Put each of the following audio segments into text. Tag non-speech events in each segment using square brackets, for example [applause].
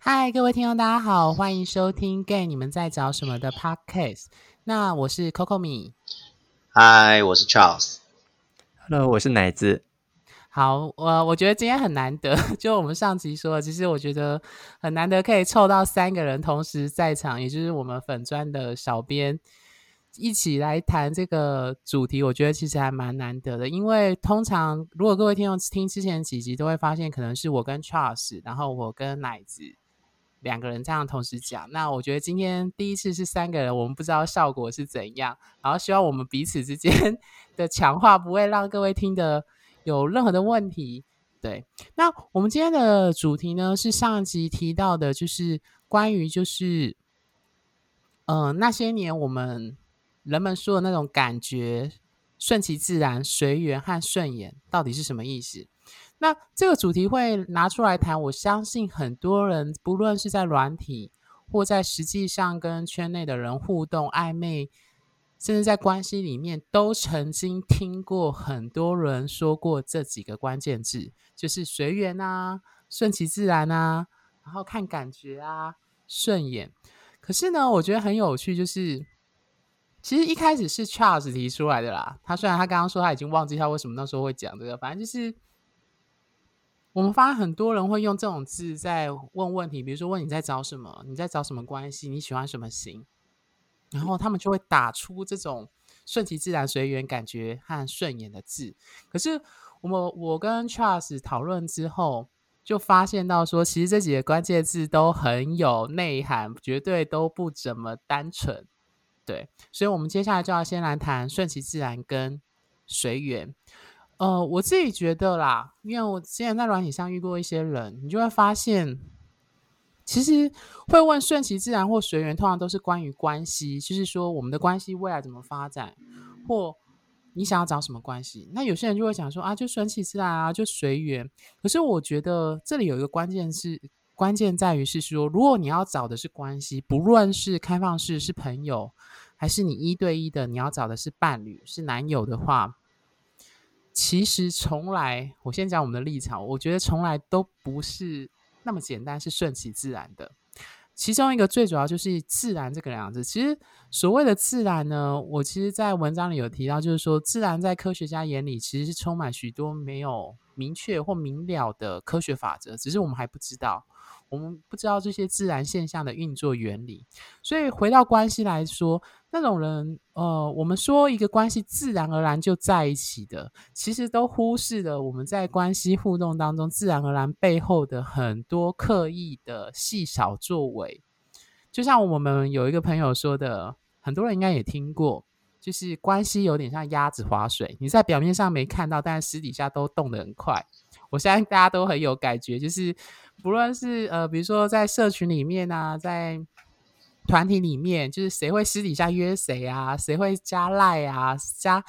嗨，各位听众，大家好，欢迎收听《Gay 你们在找什么》的 Podcast。那我是 Coco 米，嗨，我是 Charles。Hello，我是奶子。好，我我觉得今天很难得，[laughs] 就我们上集说的，其实我觉得很难得可以凑到三个人同时在场，也就是我们粉砖的小编一起来谈这个主题，我觉得其实还蛮难得的。因为通常如果各位听众听之前几集，都会发现可能是我跟 Charles，然后我跟奶子两个人这样同时讲。那我觉得今天第一次是三个人，我们不知道效果是怎样，然后希望我们彼此之间 [laughs] 的强化不会让各位听的。有任何的问题，对，那我们今天的主题呢是上集提到的，就是关于就是，呃，那些年我们人们说的那种感觉，顺其自然、随缘和顺眼，到底是什么意思？那这个主题会拿出来谈，我相信很多人，不论是在软体或在实际上跟圈内的人互动暧昧。甚至在关系里面，都曾经听过很多人说过这几个关键字，就是随缘啊、顺其自然啊，然后看感觉啊、顺眼。可是呢，我觉得很有趣，就是其实一开始是 Charles 提出来的啦。他虽然他刚刚说他已经忘记他为什么那时候会讲这个，反正就是我们发现很多人会用这种字在问问题，比如说问你在找什么，你在找什么关系，你喜欢什么型。然后他们就会打出这种顺其自然、随缘感觉和顺眼的字。可是我们我跟 Charles 讨论之后，就发现到说，其实这几个关键字都很有内涵，绝对都不怎么单纯。对，所以我们接下来就要先来谈顺其自然跟随缘。呃，我自己觉得啦，因为我之前在软体上遇过一些人，你就会发现。其实会问顺其自然或随缘，通常都是关于关系，就是说我们的关系未来怎么发展，或你想要找什么关系。那有些人就会想说啊，就顺其自然啊，就随缘。可是我觉得这里有一个关键是，关键在于是说，如果你要找的是关系，不论是开放式是朋友，还是你一对一的，你要找的是伴侣是男友的话，其实从来，我先讲我们的立场，我觉得从来都不是。那么简单是顺其自然的，其中一个最主要就是自然这个两字。其实所谓的自然呢，我其实在文章里有提到，就是说自然在科学家眼里其实是充满许多没有明确或明了的科学法则，只是我们还不知道，我们不知道这些自然现象的运作原理。所以回到关系来说，那种人，呃，我们说一个关系自然而然就在一起的，其实都忽视了我们在关系互动当中自然而然背后的很多刻意的细小作为。就像我们有一个朋友说的，很多人应该也听过，就是关系有点像鸭子划水，你在表面上没看到，但是私底下都动得很快。我相信大家都很有感觉，就是不论是呃，比如说在社群里面啊，在团体里面，就是谁会私底下约谁啊？谁会加赖啊？加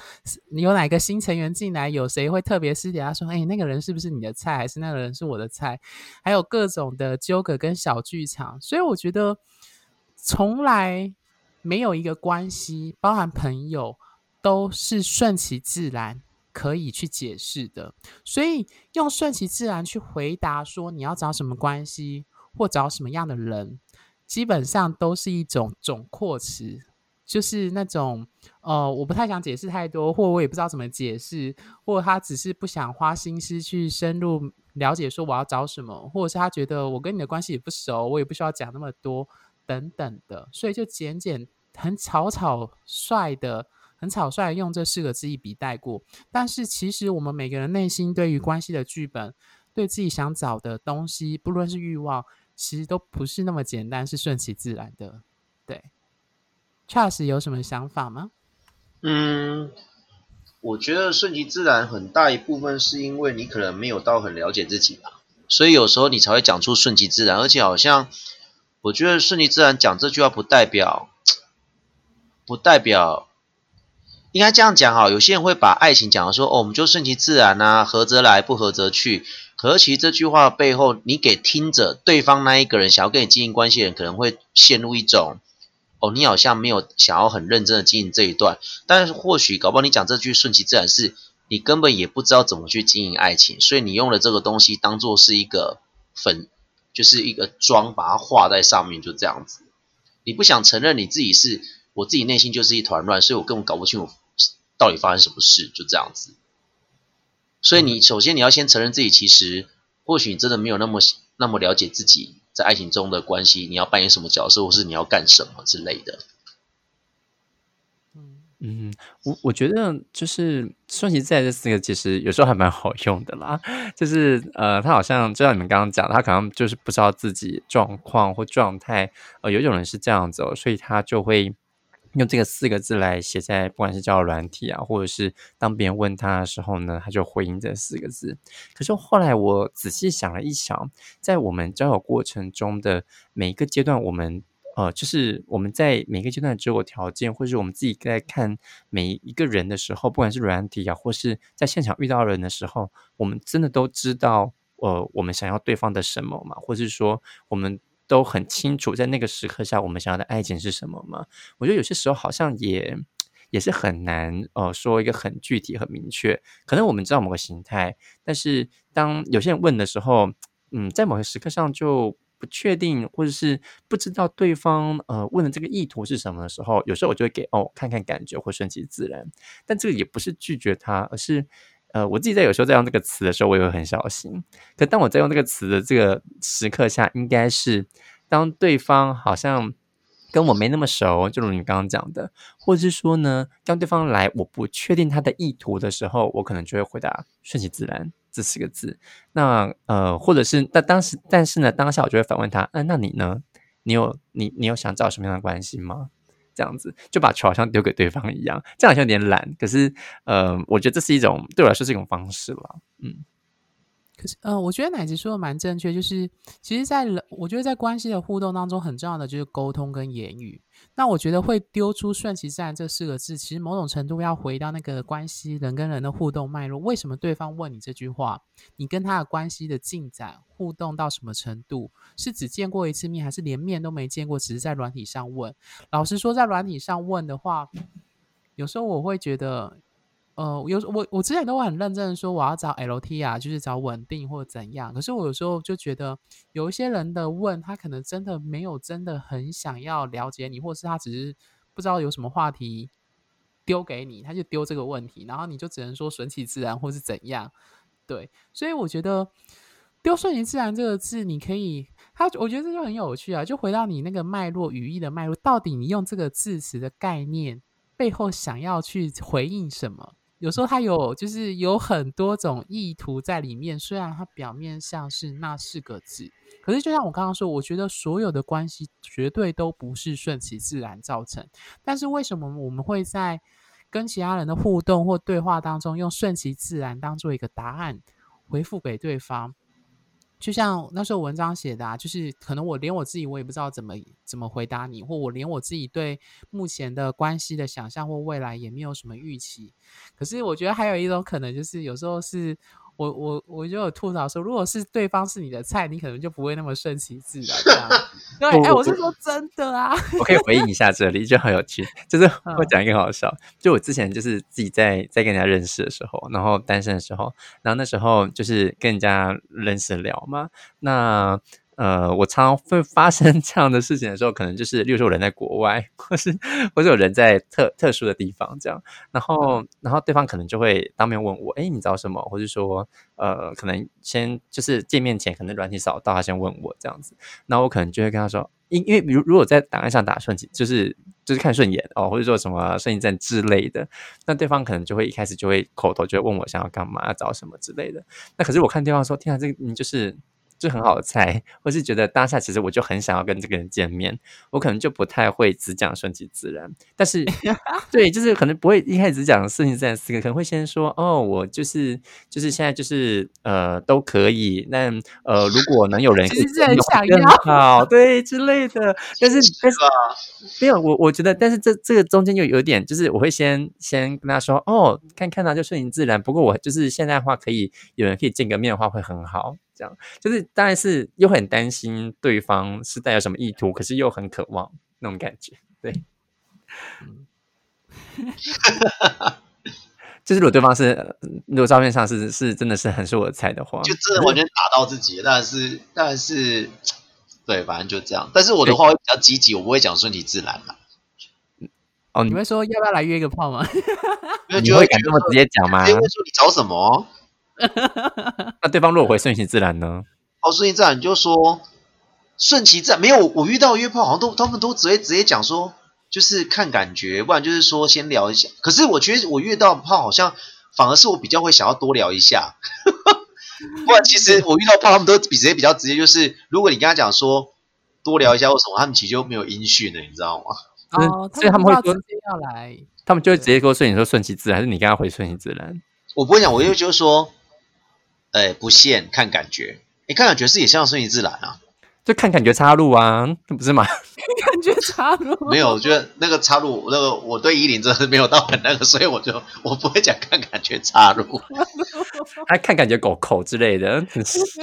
你有哪个新成员进来？有谁会特别私底下说：“哎，那个人是不是你的菜？还是那个人是我的菜？”还有各种的纠葛跟小剧场。所以我觉得，从来没有一个关系，包含朋友，都是顺其自然可以去解释的。所以用顺其自然去回答说你要找什么关系，或找什么样的人。基本上都是一种总括词，就是那种呃，我不太想解释太多，或我也不知道怎么解释，或他只是不想花心思去深入了解说我要找什么，或者是他觉得我跟你的关系也不熟，我也不需要讲那么多等等的，所以就简简很草草率的、很草率用这四个字一笔带过。但是其实我们每个人内心对于关系的剧本，对自己想找的东西，不论是欲望。其实都不是那么简单，是顺其自然的。对，Charles 有什么想法吗？嗯，我觉得顺其自然很大一部分是因为你可能没有到很了解自己吧，所以有时候你才会讲出顺其自然。而且好像我觉得顺其自然讲这句话不代表，不代表应该这样讲哈。有些人会把爱情讲的说哦，我们就顺其自然啊，合则来，不合则去。可其实这句话背后，你给听着对方那一个人想要跟你经营关系的人，可能会陷入一种，哦，你好像没有想要很认真的经营这一段。但是或许搞不好你讲这句顺其自然，是你根本也不知道怎么去经营爱情，所以你用了这个东西当做是一个粉，就是一个妆把它画在上面，就这样子。你不想承认你自己是，我自己内心就是一团乱，所以我根本搞不清楚到底发生什么事，就这样子。所以你首先你要先承认自己，其实或许你真的没有那么那么了解自己在爱情中的关系，你要扮演什么角色，或是你要干什么之类的。嗯，我我觉得就是“顺其自然”这四个，其实有时候还蛮好用的啦。就是呃，他好像就像你们刚刚讲，他可能就是不知道自己状况或状态。呃，有一种人是这样子，哦，所以他就会用这个四个字来写在不管是交友软体啊，或者是当别人问他的时候呢，他就回应这四个字。可是后来我仔细想了一想，在我们交友过程中的每一个阶段，我们。呃，就是我们在每个阶段的择偶条件，或者是我们自己在看每一个人的时候，不管是软体啊，或是在现场遇到人的时候，我们真的都知道，呃，我们想要对方的什么嘛？或是说，我们都很清楚在那个时刻下，我们想要的爱情是什么吗？我觉得有些时候好像也也是很难，呃，说一个很具体、很明确。可能我们知道某个形态，但是当有些人问的时候，嗯，在某些时刻上就。不确定，或者是不知道对方呃问的这个意图是什么的时候，有时候我就会给哦看看感觉或顺其自然。但这个也不是拒绝他，而是呃我自己在有时候在用这个词的时候，我也会很小心。可当我在用这个词的这个时刻下，应该是当对方好像跟我没那么熟，就如你刚刚讲的，或者是说呢，当对方来我不确定他的意图的时候，我可能就会回答顺其自然。这四个字，那呃，或者是那当时，但是呢，当下我就会反问他，嗯，那你呢？你有你你有想找什么样的关系吗？这样子就把球好像丢给对方一样，这样好像有点懒，可是呃，我觉得这是一种对我来说是一种方式了，嗯。可是，呃，我觉得奶子说的蛮正确，就是其实，在人，我觉得在关系的互动当中，很重要的就是沟通跟言语。那我觉得会丢出“顺其自然”这四个字，其实某种程度要回到那个关系人跟人的互动脉络。为什么对方问你这句话？你跟他的关系的进展、互动到什么程度？是只见过一次面，还是连面都没见过，只是在软体上问？老实说，在软体上问的话，有时候我会觉得。呃，有我我之前都会很认真的说我要找 LT 啊，就是找稳定或者怎样。可是我有时候就觉得有一些人的问他可能真的没有真的很想要了解你，或是他只是不知道有什么话题丢给你，他就丢这个问题，然后你就只能说顺其自然或是怎样。对，所以我觉得丢顺其自然这个字，你可以，他我觉得这就很有趣啊，就回到你那个脉络语义的脉络，到底你用这个字词的概念背后想要去回应什么？有时候它有，就是有很多种意图在里面。虽然它表面上是那四个字，可是就像我刚刚说，我觉得所有的关系绝对都不是顺其自然造成。但是为什么我们会在跟其他人的互动或对话当中，用顺其自然当做一个答案回复给对方？就像那时候文章写的，啊，就是可能我连我自己我也不知道怎么怎么回答你，或我连我自己对目前的关系的想象或未来也没有什么预期。可是我觉得还有一种可能，就是有时候是。我我我就有吐槽说，如果是对方是你的菜，你可能就不会那么顺其自然。[laughs] 对，哎，我是说真的啊。我可以回应一下这里，就很有趣，就是我讲一个好笑。就我之前就是自己在在跟人家认识的时候，然后单身的时候，然后那时候就是跟人家认识聊嘛，那。呃，我常常会发生这样的事情的时候，可能就是，例如说，我人在国外，或是或者有人在特特殊的地方，这样，然后，然后对方可能就会当面问我，哎，你找什么？或者说，呃，可能先就是见面前，可能软体扫到，他先问我这样子，那我可能就会跟他说，因因为比如如果在档案上打顺其，就是就是看顺眼哦，或者说什么顺其站之类的，那对方可能就会一开始就会口头就会问我想要干嘛，要找什么之类的。那可是我看对方说，天啊，这个你就是。就很好猜，或是觉得当下其实我就很想要跟这个人见面，我可能就不太会只讲顺其自然。但是，[laughs] 对，就是可能不会一开始只讲顺其自然四个，可能会先说哦，我就是就是现在就是呃都可以。那呃，如果能有人其实很想要好 [laughs] 对之类的，但是但是没有我我觉得，但是这这个中间又有点，就是我会先先跟他说哦，看看到就顺其自然。不过我就是现在的话，可以有人可以见个面的话会很好。这样就是，当然是又很担心对方是带有什么意图，可是又很渴望那种感觉，对。就是如果对方是呃如果照片上是是真的是很是我的菜的话，就真的完全打到自己，当然是当然是对，反正就这样。但是我的话会比较积极，我不会讲顺其自然啦，哦，你你会说要不要来约个炮吗？[laughs] 你因为就会敢这么直接讲吗直？接问说你找什么？[laughs] 那对方如果回顺其自然呢？哦，顺其自然你就说顺其自然，没有我遇到约炮好像都他们都直接直接讲说就是看感觉，不然就是说先聊一下。[laughs] 可是我觉得我遇到炮好像反而是我比较会想要多聊一下，[laughs] 不然其实我遇到炮他们都比直接比较直接，就是如果你跟他讲说多聊一下或什么，他们其实就没有音讯了，你知道吗？就是哦，所以他们会说要来，他们就会直接跟我说你说顺其自然，还是你跟他回顺其自然？我不会讲，我就就是说，哎，不限看感觉，哎，看感觉是也像顺其自然啊。就看感觉插入啊，那不是吗？[laughs] 感觉插入没有，我觉得那个插入，那个我对依林真的是没有到很那个，所以我就我不会讲看感觉插入。还 [laughs] 看感觉狗口之类的，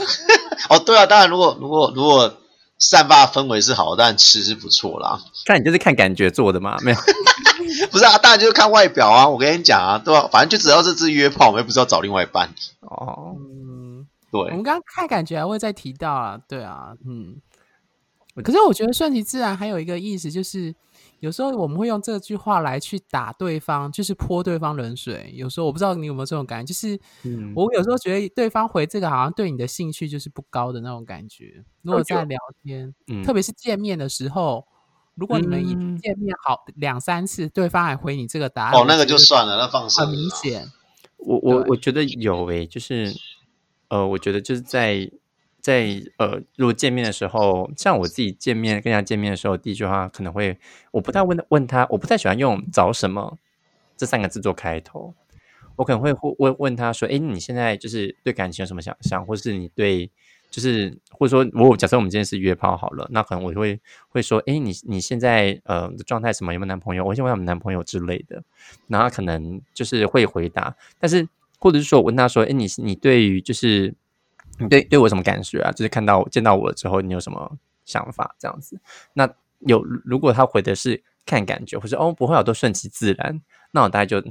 [laughs] 哦，对啊，当然如果如果如果散发氛围是好，但吃是不错啦。看你就是看感觉做的嘛，没有。[laughs] 不是啊，当然就是看外表啊。我跟你讲啊，对吧、反正就只要这次约炮，我们又不是要找另外一半。哦，嗯，我们，刚刚看感觉还会再提到啊，对啊，嗯。可是我觉得顺其自然还有一个意思，就是有时候我们会用这句话来去打对方，就是泼对方冷水。有时候我不知道你有没有这种感觉，就是嗯我有时候觉得对方回这个好像对你的兴趣就是不高的那种感觉。如果在聊天，嗯特别是见面的时候，如果你们已经嗯见面好两三次，对方还回你这个答案，哦，那个就算了，那放生很明。显。我我我觉得有诶、就是呃，我觉得就是在在呃，如果见面的时候，像我自己见面跟人家见面的时候，第一句话可能会，我不太问问他，我不太喜欢用找什么这三个字做开头，我可能会问问问他说，哎，你现在就是对感情有什么想象，或是你对。就是或者说，如果假设我们今天是约炮好了，那可能我就会会说，诶，你你现在呃的状态什么？有没有男朋友？我先问他们男朋友之类的，然后他可能就是会回答，但是或者是说我问他说，哎，你你对于就是你对对我什么感觉啊？就是看到见到我之后，你有什么想法？这样子，那有如果他回的是看感觉，或者哦不会啊，都顺其自然，那我大概就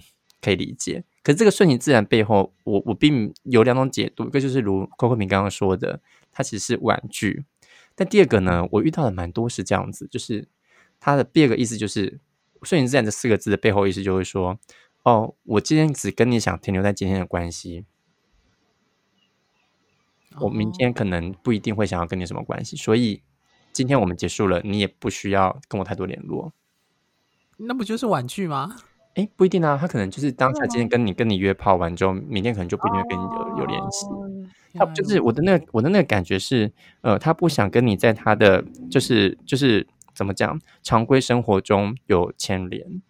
可以理解。可是这个顺其自然背后，我我并有两种解读，一个就是如 Coco 明刚刚说的，它其实是婉拒。但第二个呢，我遇到的蛮多是这样子，就是它的第二个意思就是“顺其自然”这四个字的背后意思就会说，哦，我今天只跟你想停留在今天的关系，我明天可能不一定会想要跟你什么关系，所以今天我们结束了，你也不需要跟我太多联络。那不就是婉拒吗？诶，不一定啊，他可能就是当下今天跟你跟你约炮完之后，明天可能就不一定会跟你有有联系。哦他就是我的那个我的那个感觉是，呃，他不想跟你在他的就是就是怎么讲，常规生活中有牵连。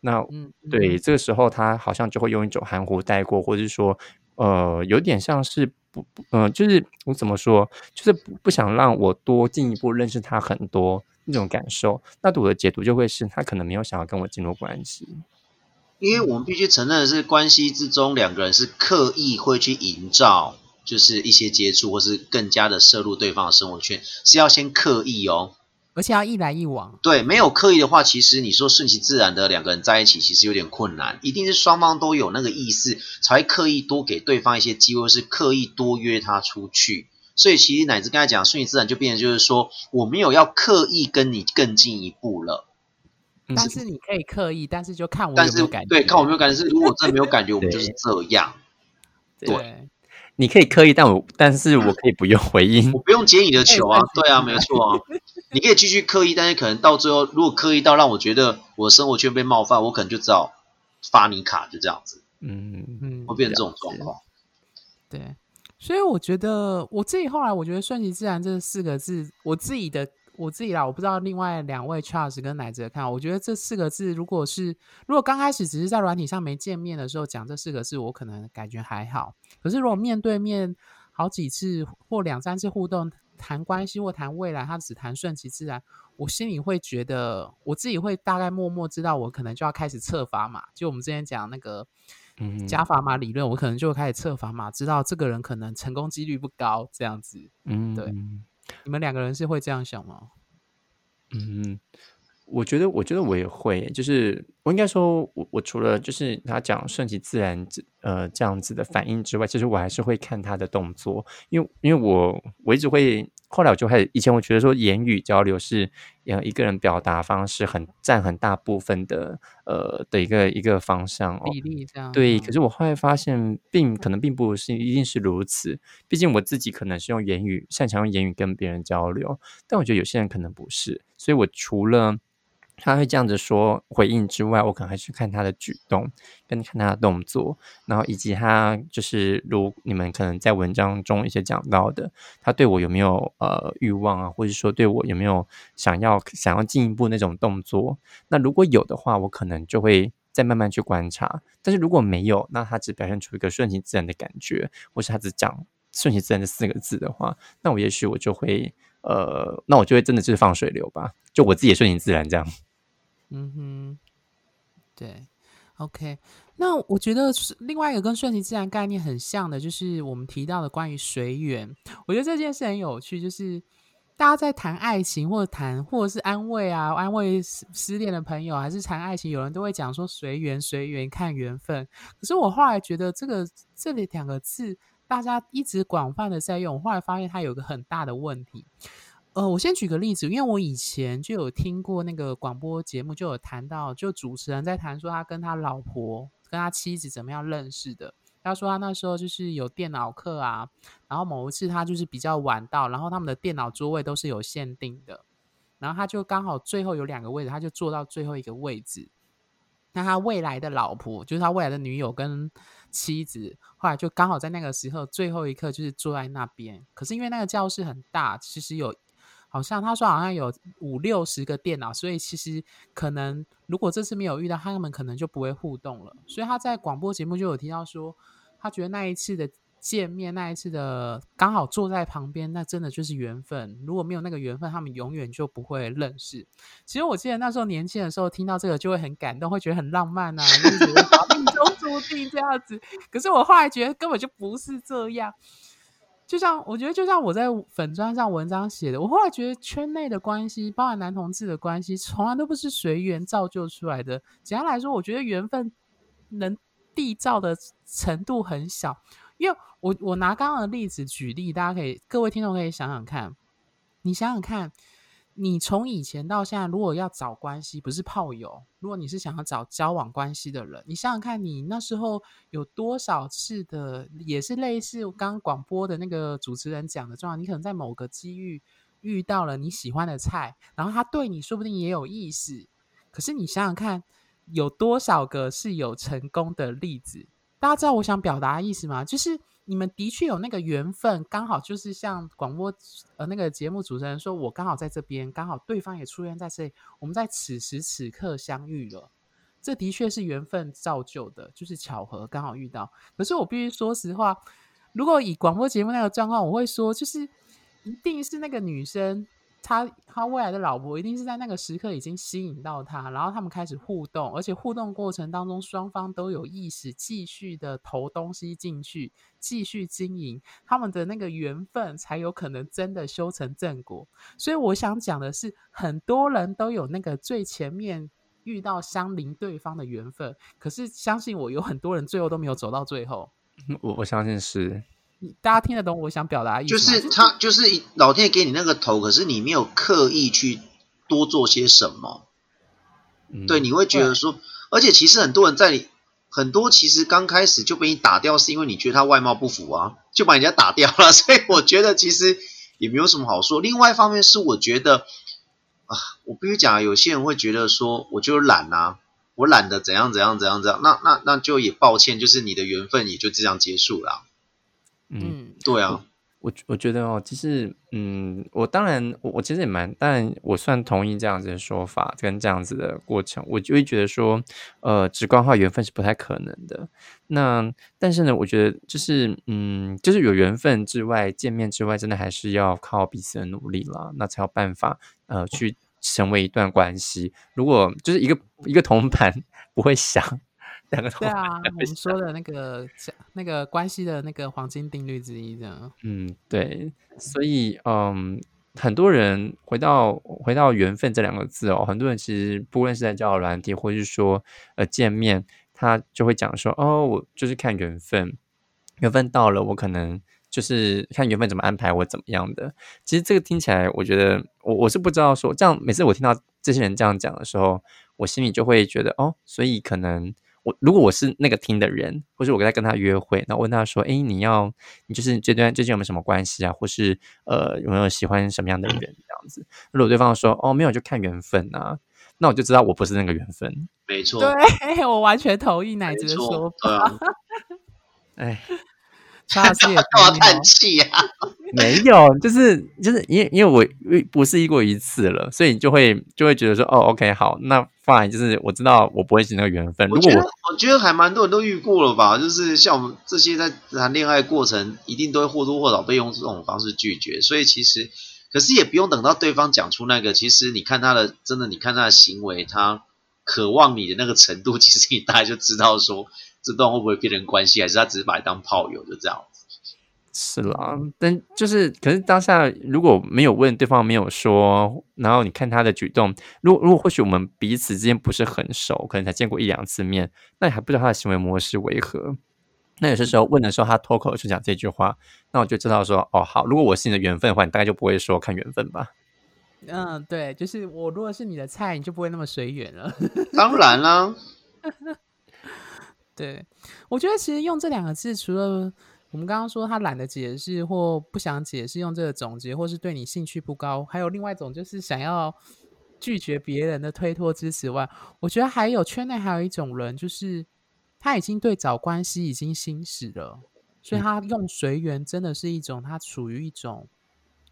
那嗯，对，这个时候他好像就会用一种含糊带过，或者是说，呃，有点像是不，不呃，就是我怎么说，就是不不想让我多进一步认识他很多那种感受。那我的解读就会是他可能没有想要跟我进入关系。因为我们必须承认的是，关系之中两个人是刻意会去营造，就是一些接触，或是更加的摄入对方的生活圈，是要先刻意哦。而且要一来一往。对，没有刻意的话，其实你说顺其自然的两个人在一起，其实有点困难，一定是双方都有那个意思，才会刻意多给对方一些机会，是刻意多约他出去。所以其实乃至刚才讲顺其自然，就变成就是说，我没有要刻意跟你更进一步了。嗯但是你可以刻意，但是就看我但是有没有感觉。对，看我有没有感觉是，如果真的没有感觉，我们就是这样。对，你可以刻意，但我但是我可以不用回应 [laughs] 我。不用接你的球啊，对啊，没错啊。你可以继续刻意，但是可能到最后，如果刻意到让我觉得我的生活圈被冒犯，我可能就只好发你卡，就这样子，嗯，嗯会，变成这种状况。对。所以我觉得我自己后来，我觉得“顺其自然”这四个字，我自己的我自己啦，我不知道另外两位 Charles 跟奶哲看，我觉得这四个字，如果是如果刚开始只是在软体上没见面的时候讲这四个字，我可能感觉还好。可是如果面对面好几次或两三次互动，谈关系或谈未来，他只谈顺其自然，我心里会觉得，我自己会大概默默知道，我可能就要开始测砝码。就我们之前讲那个嗯加砝码理论，我可能就会开始测砝码，知道这个人可能成功几率不高，这样子。嗯，对你们两个人是会这样想吗？嗯，我觉得，我觉得我也会，就是我应该说，我我除了就是他讲顺其自然，呃，这样子的反应之外，其实我还是会看他的动作，因为因为我我一直会，后来我就开始，以前我觉得说言语交流是呃一个人表达方式很占很大部分的呃的一个一个方向比例这样。对，嗯可是我后来发现，并可能并不是一定是如此，毕竟我自己可能是用言语擅长用言语跟别人交流，但我觉得有些人可能不是，所以我除了他会这样子说回应之外，我可能还去看他的举动，跟看他的动作，然后以及他就是如你们可能在文章中一些讲到的，他对我有没有呃欲望啊，或者说对我有没有想要想要进一步那种动作？那如果有的话，我可能就会再慢慢去观察。但是如果没有，那他只表现出一个顺其自然的感觉，或是他只讲顺其自然这四个字的话，那我也许我就会呃，那我就会真的就是放水流吧，就我自己也顺其自然这样。嗯哼，对，OK。那我觉得是另外一个跟顺其自然概念很像的，就是我们提到的关于随缘。我觉得这件事很有趣，就是大家在谈爱情或者谈或者是安慰啊，安慰失失恋的朋友，还是谈爱情，有人都会讲说随缘，随缘看缘分。可是我后来觉得这个这里两个字，大家一直广泛的在用，我后来发现它有个很大的问题。呃，我先举个例子，因为我以前就有听过那个广播节目，就有谈到，就主持人在谈说他跟他老婆、跟他妻子怎么样认识的。他说他那时候就是有电脑课啊，然后某一次他就是比较晚到，然后他们的电脑桌位都是有限定的，然后他就刚好最后有两个位置，他就坐到最后一个位置。那他未来的老婆，就是他未来的女友跟妻子，后来就刚好在那个时候最后一刻就是坐在那边。可是因为那个教室很大，其实有好像他说好像有五六十个电脑，所以其实可能如果这次没有遇到，他们可能就不会互动了。所以他在广播节目就有提到说，他觉得那一次的见面，那一次的刚好坐在旁边，那真的就是缘分。如果没有那个缘分，他们永远就不会认识。其实我记得那时候年轻的时候听到这个就会很感动，会觉得很浪漫啊，就觉得 [laughs] 命中注定这样子。可是我后来觉得根本就不是这样。就像我觉得，就像我在粉砖上文章写的，我后来觉得圈内的关系，包含男同志的关系，从来都不是随缘造就出来的。简单来说，我觉得缘分能缔造的程度很小。因为我我拿刚刚的例子举例，大家可以各位听众可以想想看，你想想看，你从以前到现在，如果要找关系，不是炮友，如果你是想要找交往关系的人，你想想看，你那时候有多少次的，也是类似刚刚广播的那个主持人讲的状况，你可能在某个机遇遇到了你喜欢的菜，然后他对你说不定也有意思，可是你想想看，有多少个是有成功的例子？大家知道我想表达的意思吗？就是你们的确有那个缘分，刚好就是像广播呃那个节目主持人说，我刚好在这边，刚好对方也出现在这里，我们在此时此刻相遇了。这的确是缘分造就的，就是巧合刚好遇到。可是我必须说实话，如果以广播节目那个状况，我会说，就是一定是那个女生，他他未来的老婆，一定是在那个时刻已经吸引到他，然后他们开始互动，而且互动过程当中，双方都有意识继续的投东西进去，继续经营，他们的那个缘分才有可能真的修成正果。所以我想讲的是，很多人都有那个最前面遇到相邻对方的缘分，可是相信我，有很多人最后都没有走到最后。[laughs] 我我相信是，大家听得懂我想表达意思就？是他就是老天爷给你那个头，可是你没有刻意去多做些什么，嗯、对，你会觉得说，而且其实很多人在你很多其实刚开始就被你打掉，是因为你觉得他外貌不符啊，就把人家打掉了，[laughs] 所以我觉得其实也没有什么好说。另外一方面是我觉得啊，我必须讲，有些人会觉得说，我就懒啊，我懒得怎样怎样怎样怎样，那那那就也抱歉，就是你的缘分也就这样结束了啊。嗯。嗯，对啊，我我觉得哦，其实，嗯，我当然，我我其实也蛮，但，我算同意这样子的说法跟这样子的过程，我就会觉得说，呃，直观化缘分是不太可能的。那但是呢，我觉得就是，嗯，就是有缘分之外，见面之外，真的还是要靠彼此的努力啦，那才有办法，呃，去成为一段关系。如果就是一个一个铜板不会响，两个对啊，我们说的那个那个关系的那个黄金定律之一，这样。嗯，对，所以嗯，很多人回到回到缘分这两个字哦，很多人其实不论是在交友软体，或是说呃见面，他就会讲说哦，我就是看缘分，缘分到了，我可能就是看缘分怎么安排我怎么样的。其实这个听起来，我觉得我我是不知道说这样，每次我听到这些人这样讲的时候，我心里就会觉得哦，所以可能。我如果我是那个听的人，或是我在跟他约会，那问他说：“哎，你要你就是这段最近有没有什么关系啊？或是呃有没有喜欢什么样的人这样子？”如果对方说：“哦，没有，就看缘分啊。”那我就知道我不是那个缘分。没错，对 [laughs] 我完全同意奶子的说法。[laughs] 哎。他是也叹气呀？[laughs] 没有，就是就是因为因为我不是一过一次了，所以你就会就会觉得说，哦，OK，好，那 fine，就是我知道我不会是那个缘分。如果我我觉得还蛮多人都遇过了吧，就是像我们这些在谈恋爱过程，一定都会或多或少被用这种方式拒绝。所以其实，可是也不用等到对方讲出那个，其实你看他的真的，你看他的行为，他渴望你的那个程度，其实你大概就知道说。这段会不会变成关系，还是他只是把你当炮友，就这样子？是啦，但就是，可是当下如果没有问对方，没有说，然后你看他的举动，如果如果或许我们彼此之间不是很熟，可能才见过一两次面，那你还不知道他的行为模式为何。那有些时候问的时候，他脱口就讲这句话，那我就知道说，哦，好，如果我是你的缘分的话，你大概就不会说看缘分吧？嗯，对，就是我如果是你的菜，你就不会那么随缘了。[laughs] 当然啦。[laughs] 对，我觉得其实用这两个字，除了我们刚刚说他懒得解释或不想解释，用这个总结，或是对你兴趣不高，还有另外一种就是想要拒绝别人的推脱支持外，我觉得还有圈内还有一种人，就是他已经对找关系已经心死了，所以他用随缘真的是一种他处于一种，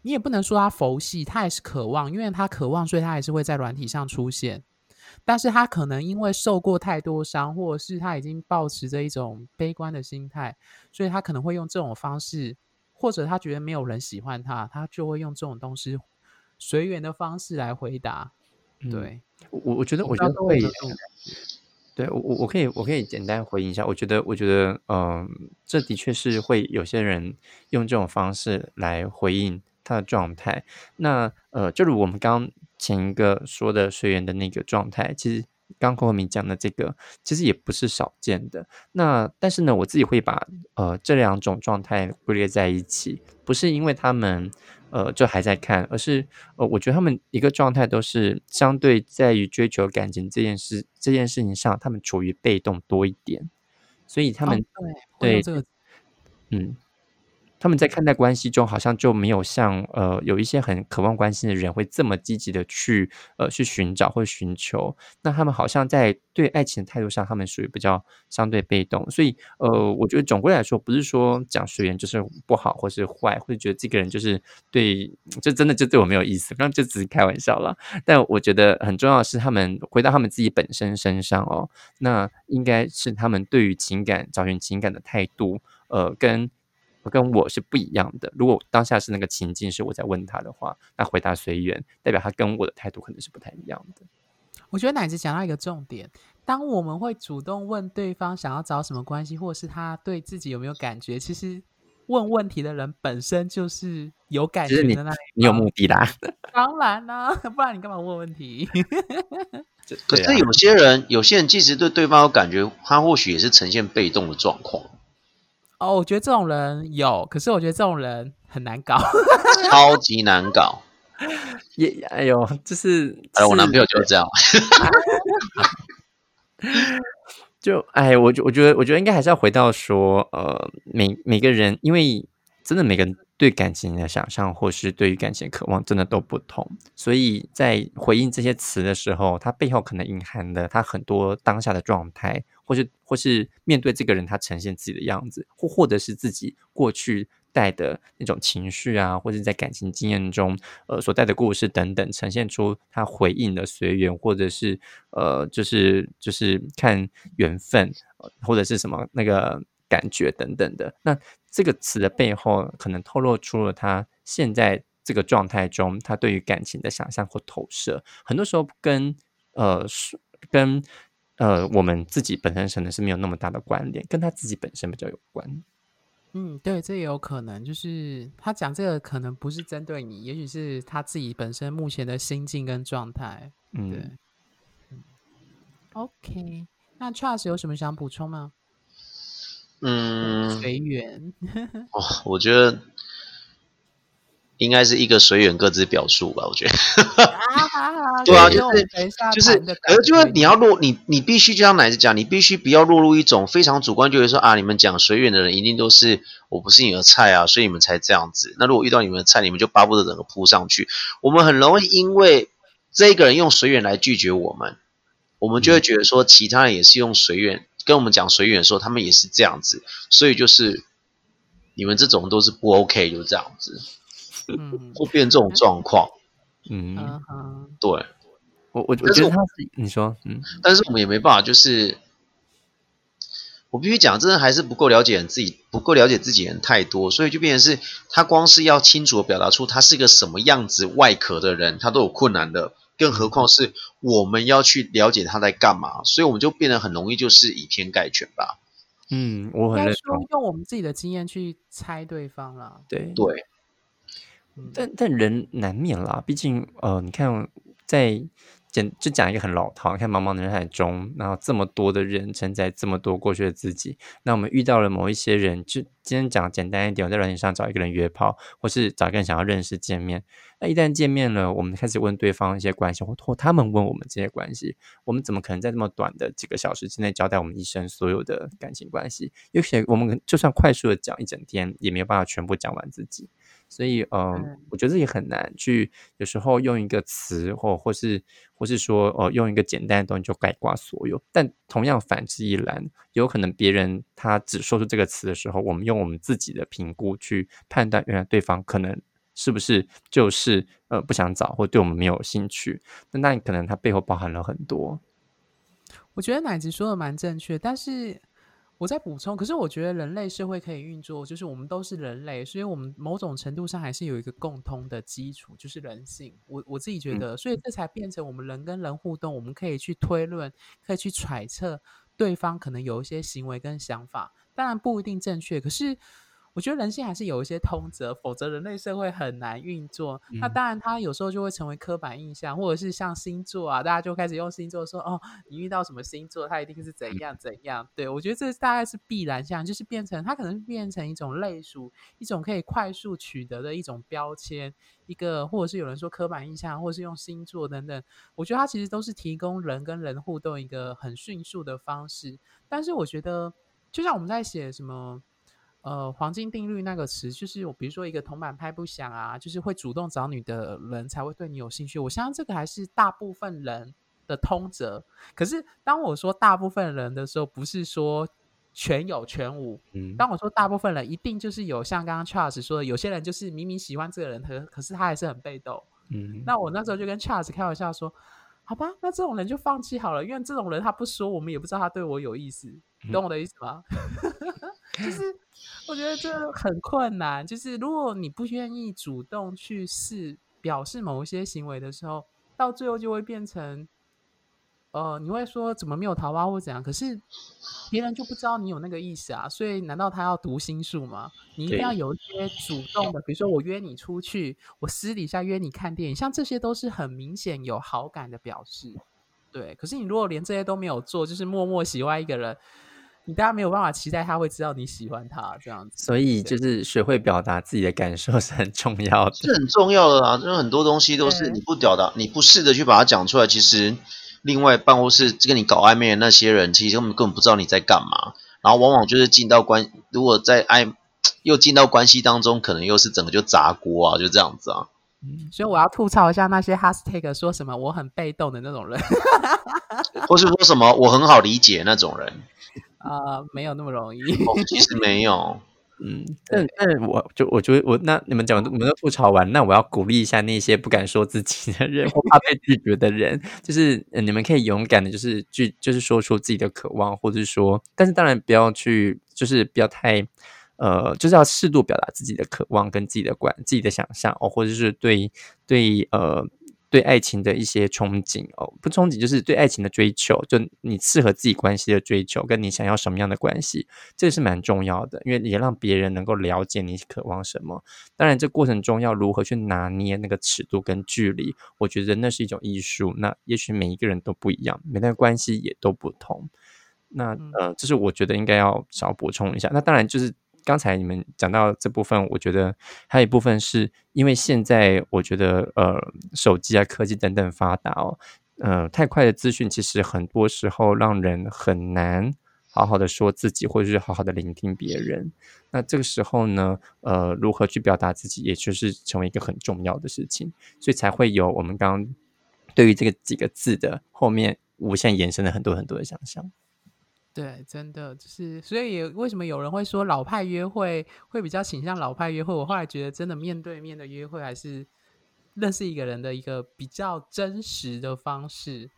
你也不能说他佛系，他也是渴望，因为他渴望，所以他还是会在软体上出现。但是他可能因为受过太多伤，或者是他已经保持着一种悲观的心态，所以他可能会用这种方式，或者他觉得没有人喜欢他，他就会用这种东西随缘的方式来回答。对我，我觉得，我觉得会，对我，我我可以，我可以简单回应一下。我觉得，我觉得，嗯，这的确是会有些人用这种方式来回应他的状态。那呃，就如我们刚。前一个说的学员的那个状态，其实刚孔明讲的这个，其实也不是少见的。那但是呢，我自己会把呃这两种状态归列在一起，不是因为他们呃就还在看，而是呃我觉得他们一个状态都是相对在于追求感情这件事这件事情上，他们处于被动多一点，所以他们对这个嗯。他们在看待关系中，好像就没有像呃有一些很渴望关心的人会这么积极的去呃去寻找或寻求。那他们好像在对爱情的态度上，他们属于比较相对被动。所以呃，我觉得总归来说，不是说讲学员就是不好或是坏，或者觉得这个人就是对，就真的就对我没有意思，刚刚就只是开玩笑了。但我觉得很重要的是，他们回到他们自己本身身上哦，那应该是他们对于情感找寻情感的态度，呃，跟。跟我是不一样的。如果当下是那个情境是我在问他的话，那回答随缘，代表他跟我的态度可能是不太一样的。我觉得奶子讲到一个重点，当我们会主动问对方想要找什么关系，或者是他对自己有没有感觉，其实问问题的人本身就是有感觉的那你有目的啦。当然啦，[laughs] 不然你干嘛问问题？[laughs] 可是有些人，有些人即使对对方有感觉，他或许也是呈现被动的状况。哦，我觉得这种人有，可是我觉得这种人很难搞，[laughs] 超级难搞。也哎呦，就是哎，我男朋友就是这样。[laughs] 就哎，我我觉得，我觉得应该还是要回到说，呃，每每个人，因为真的每个人对感情的想象，或是对于感情渴望，真的都不同。所以在回应这些词的时候，它背后可能隐含的他很多当下的状态。或是或是面对这个人，他呈现自己的样子，或或者是自己过去带的那种情绪啊，或者在感情经验中呃所带的故事等等，呈现出他回应的随缘，或者是呃就是就是看缘分，或者是什么那个感觉等等的。那这个词的背后，可能透露出了他现在这个状态中，他对于感情的想象或投射，很多时候跟呃是跟。呃，我们自己本身可能是没有那么大的关联，跟他自己本身比较有关。嗯，对，这也有可能，就是他讲这个可能不是针对你，也许是他自己本身目前的心境跟状态。嗯，对，嗯，OK，那 Charles 有什么想补充吗？嗯，随缘，[laughs] 哦，我觉得应该是一个随缘各自表述吧。我觉得，对啊，就是就是，可是就是你要落你你必须就像奶子讲，你必须不要落入一种非常主观，就是说啊，你们讲随缘的人一定都是我不是你的菜啊，所以你们才这样子。那如果遇到你们的菜，你们就巴不得整个扑上去。我们很容易因为这个人用随缘来拒绝我们，我们就会觉得说其他人也是用随缘。跟我们讲随缘的时候，他们也是这样子，所以就是你们这种都是不 OK，就这样子，嗯，[laughs] 会变这种状况，嗯，对，我我我觉得他是你说，嗯，但是我们也没办法，就是我必须讲，真的还是不够了解自己，不够了解自己人太多，所以就变成是他光是要清楚的表达出他是个什么样子外壳的人，他都有困难的。更何况是我们要去了解他在干嘛，所以我们就变得很容易就是以偏概全吧。嗯，我很认同用我们自己的经验去猜对方啦。对对，但但人难免啦，毕竟呃，你看在。就讲一个很老套，你看茫茫人海中，然后这么多的人承载这么多过去的自己，那我们遇到了某一些人，就今天讲简单一点，我在软件上找一个人约炮，或是找一个人想要认识见面，那一旦见面了，我们开始问对方一些关系，或或他们问我们这些关系，我们怎么可能在这么短的几个小时之内交代我们一生所有的感情关系？有些我们就算快速的讲一整天，也没有办法全部讲完自己。所以，嗯，我觉得也很难去，有时候用一个词，或或是或是说，呃，用一个简单的东西就概括所有。但同样反之亦然，有可能别人他只说出这个词的时候，我们用我们自己的评估去判断，原来对方可能是不是就是呃不想找，或对我们没有兴趣。那那可能他背后包含了很多。我觉得奶子说的蛮正确，但是。我在补充，可是我觉得人类社会可以运作，就是我们都是人类，所以我们某种程度上还是有一个共通的基础，就是人性。我我自己觉得，所以这才变成我们人跟人互动，我们可以去推论，可以去揣测对方可能有一些行为跟想法，当然不一定正确，可是。我觉得人性还是有一些通则，否则人类社会很难运作。那当然，它有时候就会成为刻板印象，或者是像星座啊，大家就开始用星座说：“哦，你遇到什么星座，它一定是怎样怎样。”对我觉得这大概是必然项，就是变成它可能变成一种类属，一种可以快速取得的一种标签，一个或者是有人说刻板印象，或者是用星座等等。我觉得它其实都是提供人跟人互动一个很迅速的方式。但是我觉得，就像我们在写什么。呃，黄金定律那个词，就是我比如说一个铜板拍不响啊，就是会主动找你的人才会对你有兴趣。我相信这个还是大部分人的通则。可是当我说大部分人的时候，不是说全有全无。嗯，当我说大部分人，一定就是有像刚刚 Charles 说的，有些人就是明明喜欢这个人，可可是他还是很被动。嗯，那我那时候就跟 Charles 开玩笑说。好吧，那这种人就放弃好了，因为这种人他不说，我们也不知道他对我有意思，懂我的意思吗？[laughs] 就是我觉得这很困难，就是如果你不愿意主动去试表示某一些行为的时候，到最后就会变成。呃，你会说怎么没有桃花或怎样？可是别人就不知道你有那个意思啊，所以难道他要读心术吗？你一定要有一些主动的，比如说我约你出去，我私底下约你看电影，像这些都是很明显有好感的表示。对，可是你如果连这些都没有做，就是默默喜欢一个人，你当然没有办法期待他会知道你喜欢他这样子。所以就是学会表达自己的感受是很重要的，是很重要的啊！就是很多东西都是你不表达，你不试着去把它讲出来，其实。另外，办公室跟你搞暧昧的那些人，其实根本根本不知道你在干嘛。然后往往就是进到关，如果在暧又进到关系当中，可能又是整个就砸锅啊，就这样子啊。嗯，所以我要吐槽一下那些 hashtag 说什么我很被动的那种人，[laughs] 或是说什么我很好理解那种人。啊，没有那么容易。其实没有。嗯，但但我就我觉得我那你们讲你们都吐槽完，那我要鼓励一下那些不敢说自己的人或怕被拒绝的人，就是你们可以勇敢的，就是拒，就是说出自己的渴望，或者是说，但是当然不要去，就是不要太呃，就是要适度表达自己的渴望跟自己的观自己的想象哦，或者是对对呃对爱情的一些憧憬哦，不憧憬就是对爱情的追求，就你适合自己关系的追求，跟你想要什么样的关系，这是蛮重要的，因为也让别人能够了解你渴望什么。当然，这过程中要如何去拿捏那个尺度跟距离，我觉得那是一种艺术。那也许每一个人都不一样，每段关系也都不同。那呃，这是我觉得应该要少补充一下。那当然就是。刚才你们讲到这部分，我觉得还有一部分是因为现在我觉得呃手机啊科技等等发达哦，呃太快的资讯其实很多时候让人很难好好的说自己，或者是好好的聆听别人。那这个时候呢，呃如何去表达自己，也就是成为一个很重要的事情，所以才会有我们刚刚对于这个几个字的后面无限延伸了很多很多的想象。对，真的就是，所以为什么有人会说老派约会会比较倾向老派约会？我后来觉得，真的面对面的约会还是认识一个人的一个比较真实的方式。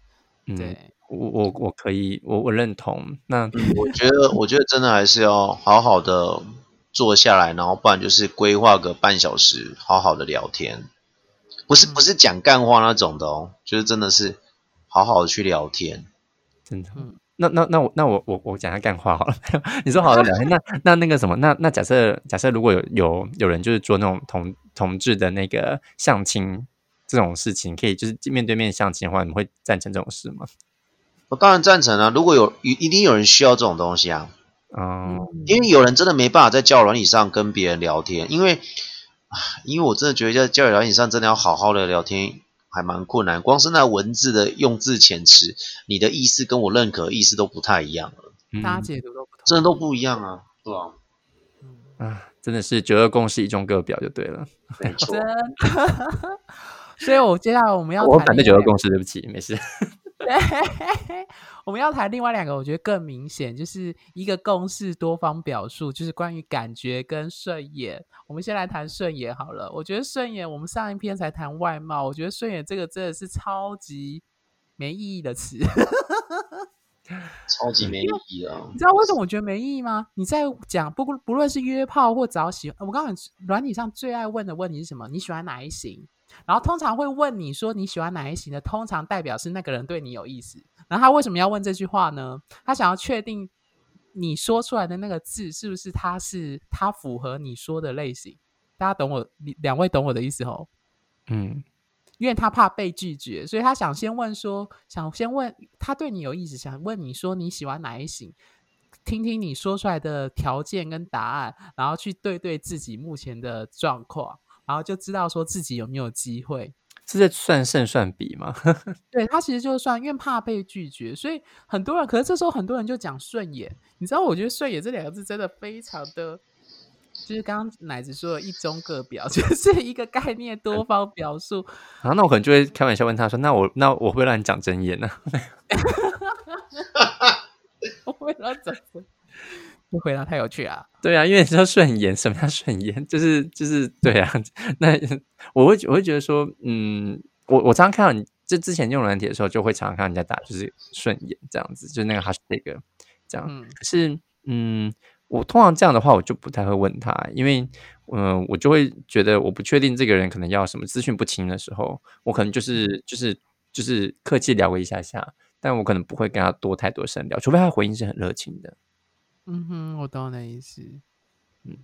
对，我我我可以，我我认同。那我觉得，我觉得真的还是要好好的坐下来，然后不然就是规划个半小时，好好的聊天，不是不是讲干话那种的哦，就是真的是好好的去聊天，真的。那那那我那我我我讲下干话好了。[laughs] 你说好了那那那个什么，那那假设假设如果有有有人就是做那种同同志的那个相亲这种事情，可以就是面对面相亲的话，你会赞成这种事吗？我当然赞成啊！如果有一一定有人需要这种东西啊，嗯，因为有人真的没办法在交友软体上跟别人聊天，因为因为我真的觉得在交友软体上真的要好好的聊天。还蛮困难，光是那文字的用字遣词，你的意思跟我认可意思都不太一样了，大家解读都不同，真的都不一样啊，对吧？啊，真的是九二共识一中各表就对了，[laughs] 没错。[laughs] 所以，我接下来我们要我反对九二共识，对不起，没事。[laughs] 我们要谈另外两个，我觉得更明显，就是一个共识多方表述，就是关于感觉跟顺眼。我们先来谈顺眼好了。我觉得顺眼，我们上一篇才谈外貌，我觉得顺眼这个真的是超级没意义的词，[laughs] 超级没意义啊！你知道为什么我觉得没意义吗？你在讲不不论是约炮或找喜，我刚刚软体上最爱问的问题是什么？你喜欢哪一型？然后通常会问你说你喜欢哪一型的，通常代表是那个人对你有意思。然后他为什么要问这句话呢？他想要确定你说出来的那个字是不是他是他符合你说的类型。大家懂我，两位懂我的意思哦。嗯，因为他怕被拒绝，所以他想先问说，想先问他对你有意思，想问你说你喜欢哪一型，听听你说出来的条件跟答案，然后去对对自己目前的状况。然后就知道说自己有没有机会，是在算胜算比吗？[laughs] 对他其实就算，因为怕被拒绝，所以很多人，可是这时候很多人就讲顺眼。你知道，我觉得顺眼这两个字真的非常的，就是刚刚奶子说的一中各表，[laughs] 就是一个概念多方表述。然 [laughs] 后那我可能就会开玩笑问他说：“那我那我会让你讲真言呢？”我会让讲真。这回答太有趣啊！对啊，因为你知道顺延，什么叫顺延？就是就是对啊。[laughs] 那我会我会觉得说，嗯，我我常常看到你就之前用软体的时候，就会常常看人家打就是顺延这样子，就是那个 hashtag 这样。可是，嗯，我通常这样的话，我就不太会问他，因为嗯，我就会觉得我不确定这个人可能要什么资讯不清的时候，我可能就是就是就是客气聊个一下下，但我可能不会跟他多太多深聊，除非他回应是很热情的。嗯哼，我懂那意思。嗯，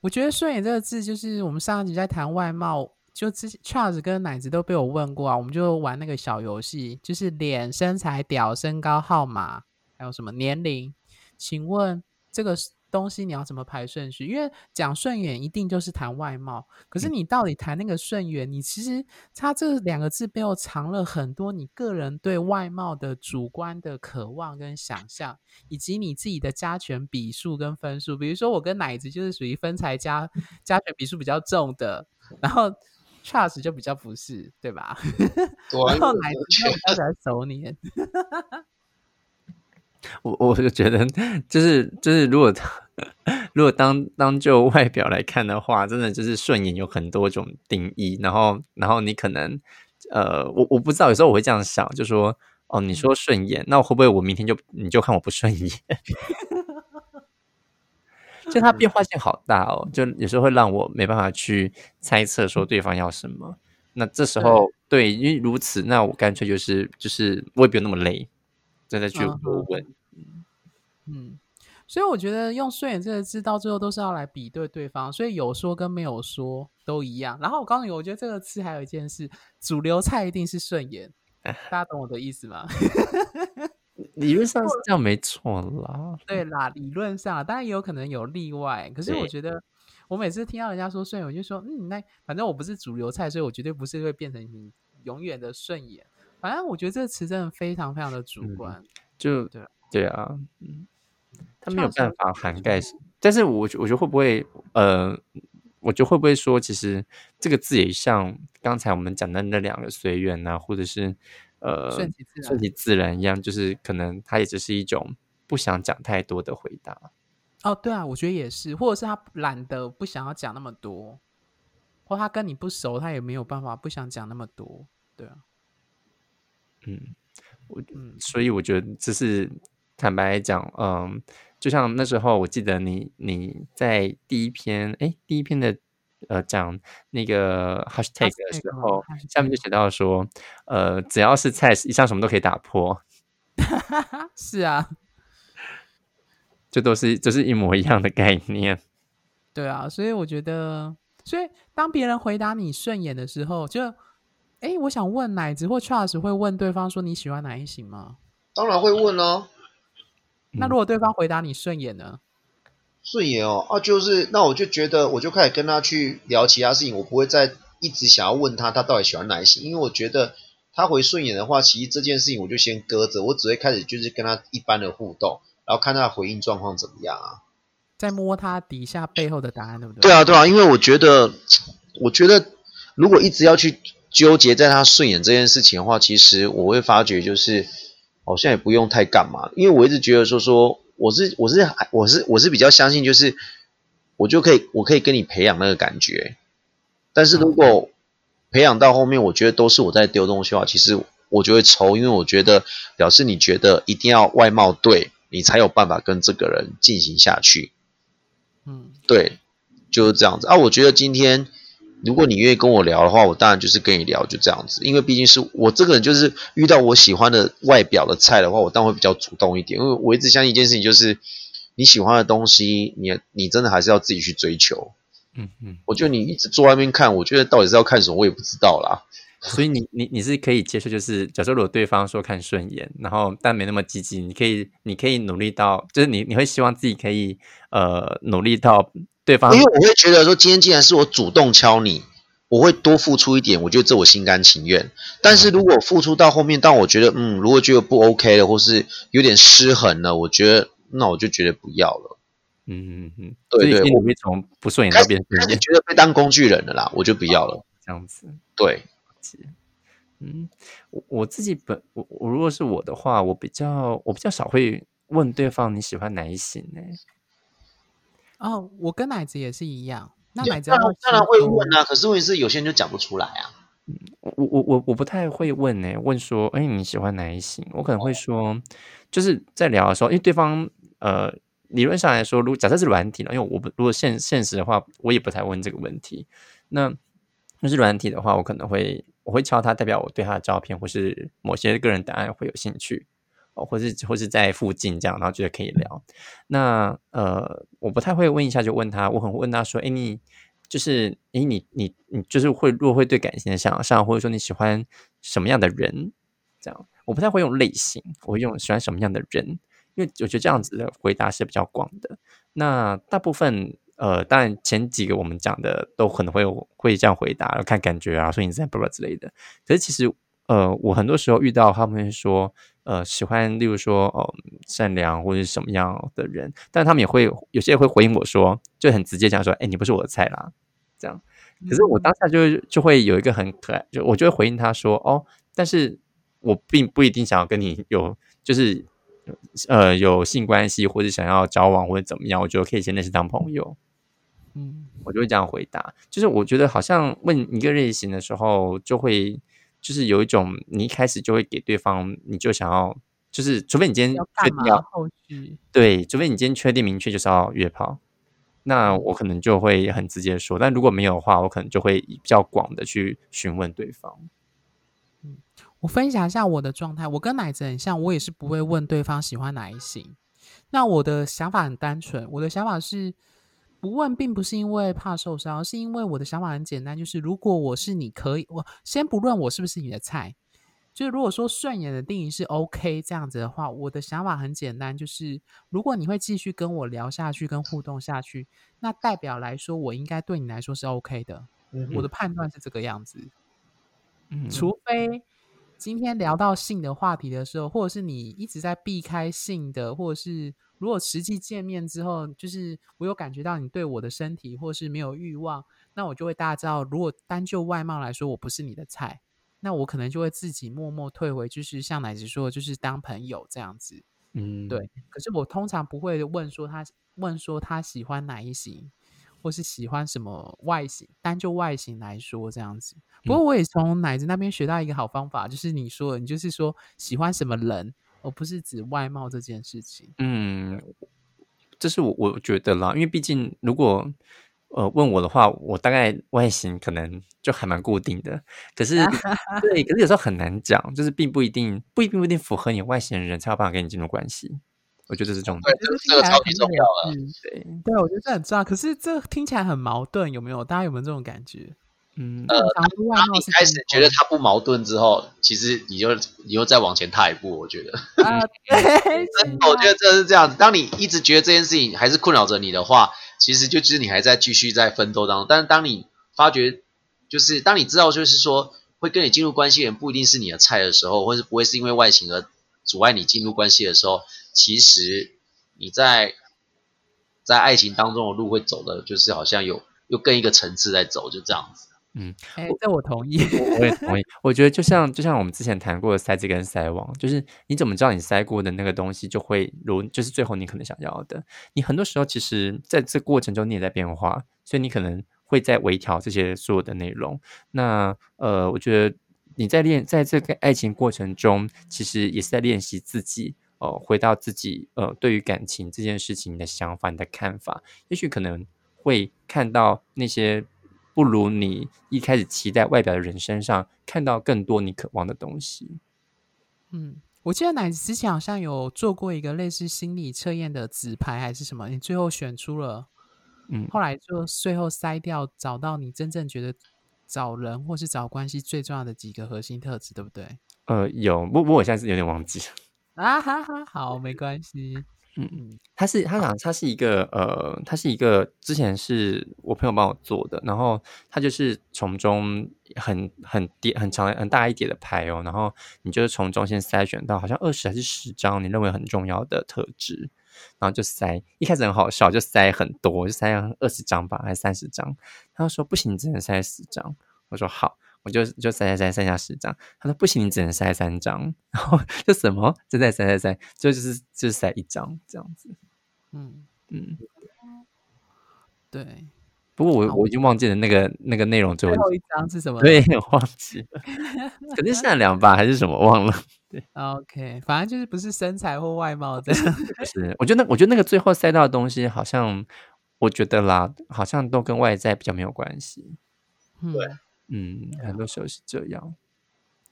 我觉得“顺眼”这个字，就是我们上一集在谈外貌，就之前 Charles 跟奶子都被我问过啊。我们就玩那个小游戏，就是脸、身材、屌、身高、号码，还有什么年龄？请问这个是？东西你要怎么排顺序？因为讲顺眼一定就是谈外貌，可是你到底谈那个顺眼，你其实它这两个字背后藏了很多你个人对外貌的主观的渴望跟想象，以及你自己的加权比数跟分数。比如说我跟奶子就是属于分才加加权比数比较重的，然后 Charles 就比较不是，对吧？[laughs] 然后奶子就比较熟年。我我就觉得，就是就是，如果 [laughs] 如果当当就外表来看的话，真的就是顺眼有很多种定义。然后然后你可能呃，我我不知道，有时候我会这样想，就说哦，你说顺眼，那会不会我明天就你就看我不顺眼？[laughs] 就它变化性好大哦，就有时候会让我没办法去猜测说对方要什么。那这时候对，因为如此，那我干脆就是就是我也不用那么累，再再去嗯多问。嗯，所以我觉得用顺眼这个字到最后都是要来比对对方，所以有说跟没有说都一样。然后我告诉你，我觉得这个字还有一件事，主流菜一定是顺眼，大家懂我的意思吗？[laughs] 理论上是这样没错啦。对啦，理论上当然也有可能有例外，可是我觉得我每次听到人家说顺眼，我就说嗯，那反正我不是主流菜，所以我绝对不是会变成你永远的顺眼。反正我觉得这个词真的非常非常的主嗯观。就对啊对啊，嗯，他没有办法涵盖，但是我我觉得会不会呃，我觉得会不会说，其实这个字也像刚才我们讲的那两个随缘呐，或者是呃顺其自然顺其自然一样，就是可能它也只是一种不想讲太多的回答。哦，对啊，我觉得也是，或者是他懒得不想要讲那么多，或他跟你不熟，他也没有办法不想讲那么多。对啊，嗯，嗯，所以我觉得这是坦白讲，嗯，就像那时候我记得你你在第一篇哎第一篇的呃讲那个 hashtag 的时候，下面就写到说，呃，只要是菜，以上什么都可以打破，[laughs] 是啊，[laughs] 这都是这是一模一样的概念。对啊，所以我觉得，所以当别人回答你顺眼的时候，就，哎，我想问奶子或 Charles 会问对方说你喜欢哪一型吗？当然会问哦，嗯那如果对方回答你顺眼呢？顺眼哦，啊，就是那我就觉得我就开始跟他去聊其他事情，我不会再一直想要问他他到底喜欢哪一型，因为我觉得他回顺眼的话，其实这件事情我就先搁着，我只会开始就是跟他一般的互动，然后看他的回应状况怎么样啊。在摸他底下背后的答案，对不对？对啊，对啊，因为我觉得，我觉得如果一直要去纠结在他顺眼这件事情的话，其实我会发觉就是好像也不用太干嘛，因为我一直觉得说说我是我是我是我是比较相信就是我就可以我可以跟你培养那个感觉，但是如果培养到后面，我觉得都是我在丢东西的话，其实我就会愁，因为我觉得表示你觉得一定要外貌对你才有办法跟这个人进行下去。嗯，对，就是这样子啊。我觉得今天如果你愿意跟我聊的话，我当然就是跟你聊，就这样子。因为毕竟是我这个人，就是遇到我喜欢的外表的菜的话，我当然会比较主动一点。因为我一直相信一件事情，就是你喜欢的东西，你你真的还是要自己去追求。嗯嗯，我觉得你一直坐外面看，我觉得到底是要看什么，我也不知道啦。所以你你你是可以接受，就是假设如果对方说看顺眼，然后但没那么积极，你可以你可以努力到，就是你你会希望自己可以呃努力到对方因为我会觉得说，今天既然是我主动敲你，我会多付出一点，我觉得这我心甘情愿。但是如果付出到后面，当我觉得嗯，如果觉得不 OK 了，或是有点失衡了，我觉得那我就觉得不要了。嗯嗯嗯，对对我所以你努力从不顺眼到变顺眼觉得被当工具人了啦，我就不要了。这样子。对，嗯，我我自己本我我如果是我的话，我比较我比较少会问对方你喜欢哪一型呢、哦，我跟奶子也是一样。那奶子当然当然会问啊，可是问题是有些人就讲不出来啊。我我我我不太会问呢、问说，哎，你喜欢哪一型？我可能会说，就是在聊的时候，因为对方呃，理论上来说，如果假设是软体了，因为我不如果现现实的话，我也不太问这个问题。那那是软体的话，我可能会我会敲他，代表我对他的照片或是某些个人档案会有兴趣哦，或是或是在附近这样，然后觉得可以聊。那呃，我不太会问一下就问他，我很会问他说，哎，你就是诶，你你你就是会如果会对感情的想象，或者说你喜欢什么样的人，这样我不太会用类型，我会用喜欢什么样的人，因为我觉得这样子的回答是比较广的。那大部分呃，当然前几个我们讲的都可能会会这样回答，看感觉啊，所以你在不之类的。可是其实呃，我很多时候遇到他们会说呃喜欢，例如说哦、善良或者什么样的人，但他们也会有些人会回应我说，就很直接讲说，哎，你不是我的菜啦。这样，可是我当下就就会有一个很可爱，就我就会回应他说：“哦，但是我并不一定想要跟你有，就是呃有性关系，或者想要交往或者怎么样，我觉得可以先认识当朋友。”嗯，我就会这样回答。就是我觉得好像问一个类型的时候，就会就是有一种你一开始就会给对方，你就想要，就是除非你今天？确定要后续对，除非你今天确定明确就是要约炮。那我可能就会很直接说，但如果没有的话，我可能就会比较广的去询问对方。我分享一下我的状态，我跟奶子很像，我也是不会问对方喜欢哪一型。那我的想法很单纯，我的想法是不问，并不是因为怕受伤，是因为我的想法很简单，就是如果我是你可以，我先不论我是不是你的菜，就是如果说顺眼的定义是 OK 这样子的话，我的想法很简单，就是如果你会继续跟我聊下去，跟互动下去，那代表来说，我应该对你来说是 OK 的。我的判断是这个样子，嗯，除非今天聊到性的话题的时候，或者是你一直在避开性的，或者是如果实际见面之后，就是我有感觉到你对我的身体或是没有欲望，那我就会大家知道，如果单就外貌来说，我不是你的菜，那我可能就会自己默默退回，就是像奶子说的，就是当朋友这样子。嗯，对，可是我通常不会问说他问说他喜欢哪一型，或是喜欢什么外形，单就外形来说这样子。不过我也从奶子那边学到一个好方法，就是你说的，你就是说喜欢什么人，而不是指外貌这件事情。嗯，这是我我觉得啦，因为毕竟如果呃问我的话，我大概外形可能就还蛮固定的。可是 [laughs] 对，可是有时候很难讲，就是并不一定不一定不一定符合你外形的人才有办法跟你进入关系。我觉得这是重点。，这个这个超级重要了。对，对，我觉得这很重要。可是这听起来很矛盾，有没有？大家有没有这种感觉？嗯，呃当你开始觉得第一关他不矛盾之后，其实你就你又再往前踏一步。我觉得，啊，对，[laughs] 真的，我觉得这是这样子。当你一直觉得这件事情还是困扰着你的话，其实就就是你还在继续在奋斗当中。但是当你发觉，就是当你知道，就是说会跟你进入关系的人不一定是你的菜的时候，或是不会是因为外形而阻碍你进入关系的时候，其实你在在爱情当中的路会走的，就是好像有又更一个层次在走，就这样子。哎，这我同意。我我也同意。我觉得就像就像我们之前谈过的塞子跟塞网，就是你怎么知道你塞过的那个东西就会如就是最后你可能想要的。你很多时候其实在这过程中你也在变化，所以你可能会在微调这些所有的内容。那呃，我觉得你在练在这个爱情过程中，其实也是在练习自己。呃，回到自己呃，对于感情这件事情的想法、你的看法，也许可能会看到那些不如你一开始期待外表的人身上看到更多你渴望的东西。嗯，我记得奶子之前好像有做过一个类似心理测验的纸牌还是什么，你最后选出了，嗯后来就最后筛掉，找到你真正觉得找人或是找关系最重要的几个核心特质，对不对？呃，有，不不过我现在是有点忘记了。啊哈哈，好，没关系。嗯嗯它是它讲它是一个呃，它是一个之前是我朋友帮我做的，然后它就是从中很很叠很长很大一叠的牌哦，然后你就是从中先筛选到好像二十还是十张你认为很重要的特质，然后就塞，一开始很好笑，就塞很多，就塞二十张吧，还是三十张，他说不行，你只能塞十张，我说好。我就就塞塞塞塞下十张，他说不行，你只能塞三张，[laughs] 然后就什么就再塞塞塞，就就是就是塞一张这样子，嗯，嗯。对。不过我我已经忘记了那个那个内容最后最后一张是什么？对，我忘记了，肯定善良吧还是什么忘了？对，OK，反正就是不是身材或外貌这样。不是，我觉得那我觉得那个最后塞到的东西，好像我觉得啦，好像都跟外在比较没有关系。嗯对嗯，很多时候是这样。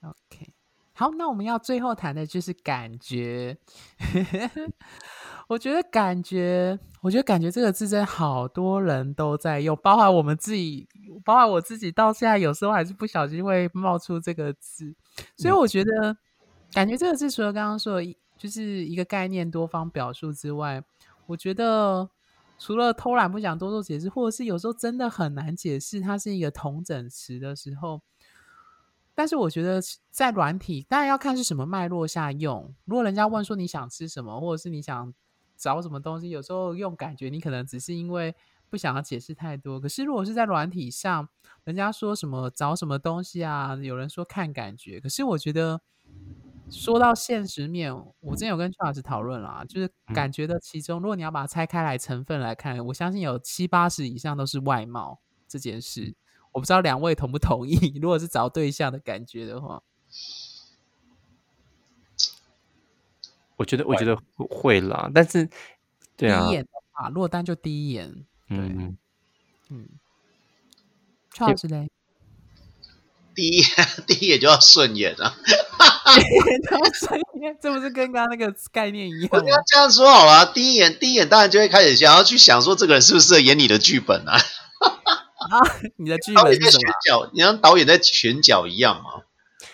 OK，好，那我们要最后谈的就是感觉。[laughs] 我觉得感觉，我觉得感觉这个字真的好多人都在用，包含我们自己，包含我自己，到现在有时候还是不小心会冒出这个字。所以我觉得，感觉这个字除了刚刚说的一，就是一个概念多方表述之外，我觉得除了偷懒不想多做解释，或者是有时候真的很难解释，它是一个同整词的时候。但是我觉得在软体，当然要看是什么脉络下用。如果人家问说你想吃什么，或者是你想找什么东西，有时候用感觉，你可能只是因为不想要解释太多。可是如果是在软体上，人家说什么找什么东西啊，有人说看感觉，可是我觉得说到现实面，我之前有跟 Charles 讨论啦，就是感觉的其中，如果你要把它拆开来成分来看，我相信有七八十以上都是外貌这件事。我不知道两位同不同意？[laughs] 如果是找对象的感觉的话，我觉得我觉得会啦，但是对啊第一，眼的话，落单就第一眼，嗯，嗯，邱老师嘞，第一 [laughs] 第一眼就要顺眼啊！[laughs] [laughs] 顺眼这不是跟刚刚那个概念一样吗我跟？他这样说好了，第一眼第一眼当然就会开始想要去想说这个人是不适合演你的剧本啊？啊，你的剧本是什么？选角，你像导演在选角一样嘛？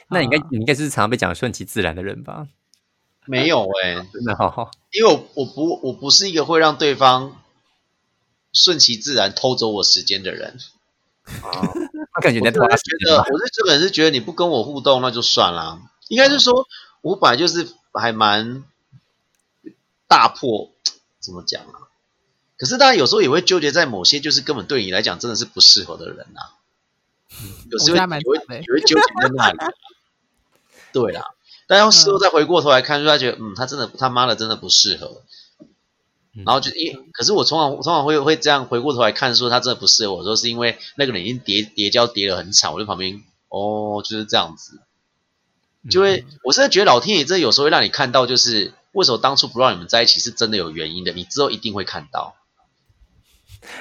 那你应该啊你应该是常常被讲顺其自然的人吧？没有哎、真的哈，因为我我不我不是一个会让对方顺其自然偷走我时间的人。他感觉我是拖他时间吧？觉得我是这个人是觉得你不跟我互动那就算了。应该是说，我本来就是还蛮大破，怎么讲啊？可是大家有时候也会纠结在某些就是根本对你来讲真的是不适合的人啊。有时候我觉得还蛮也会惨的也会纠结在那里啊。对啦，但要事后再回过头来看，就他觉得嗯，他真的他妈的真的不适合。然后就因为，可是我通常通常会会这样回过头来看，说他真的不适合我，说是因为那个人已经叠叠交叠的很惨，我在旁边哦，就是这样子，就会、我真的觉得老天爷真的有时候会让你看到，就是为什么当初不让你们在一起是真的有原因的，你之后一定会看到。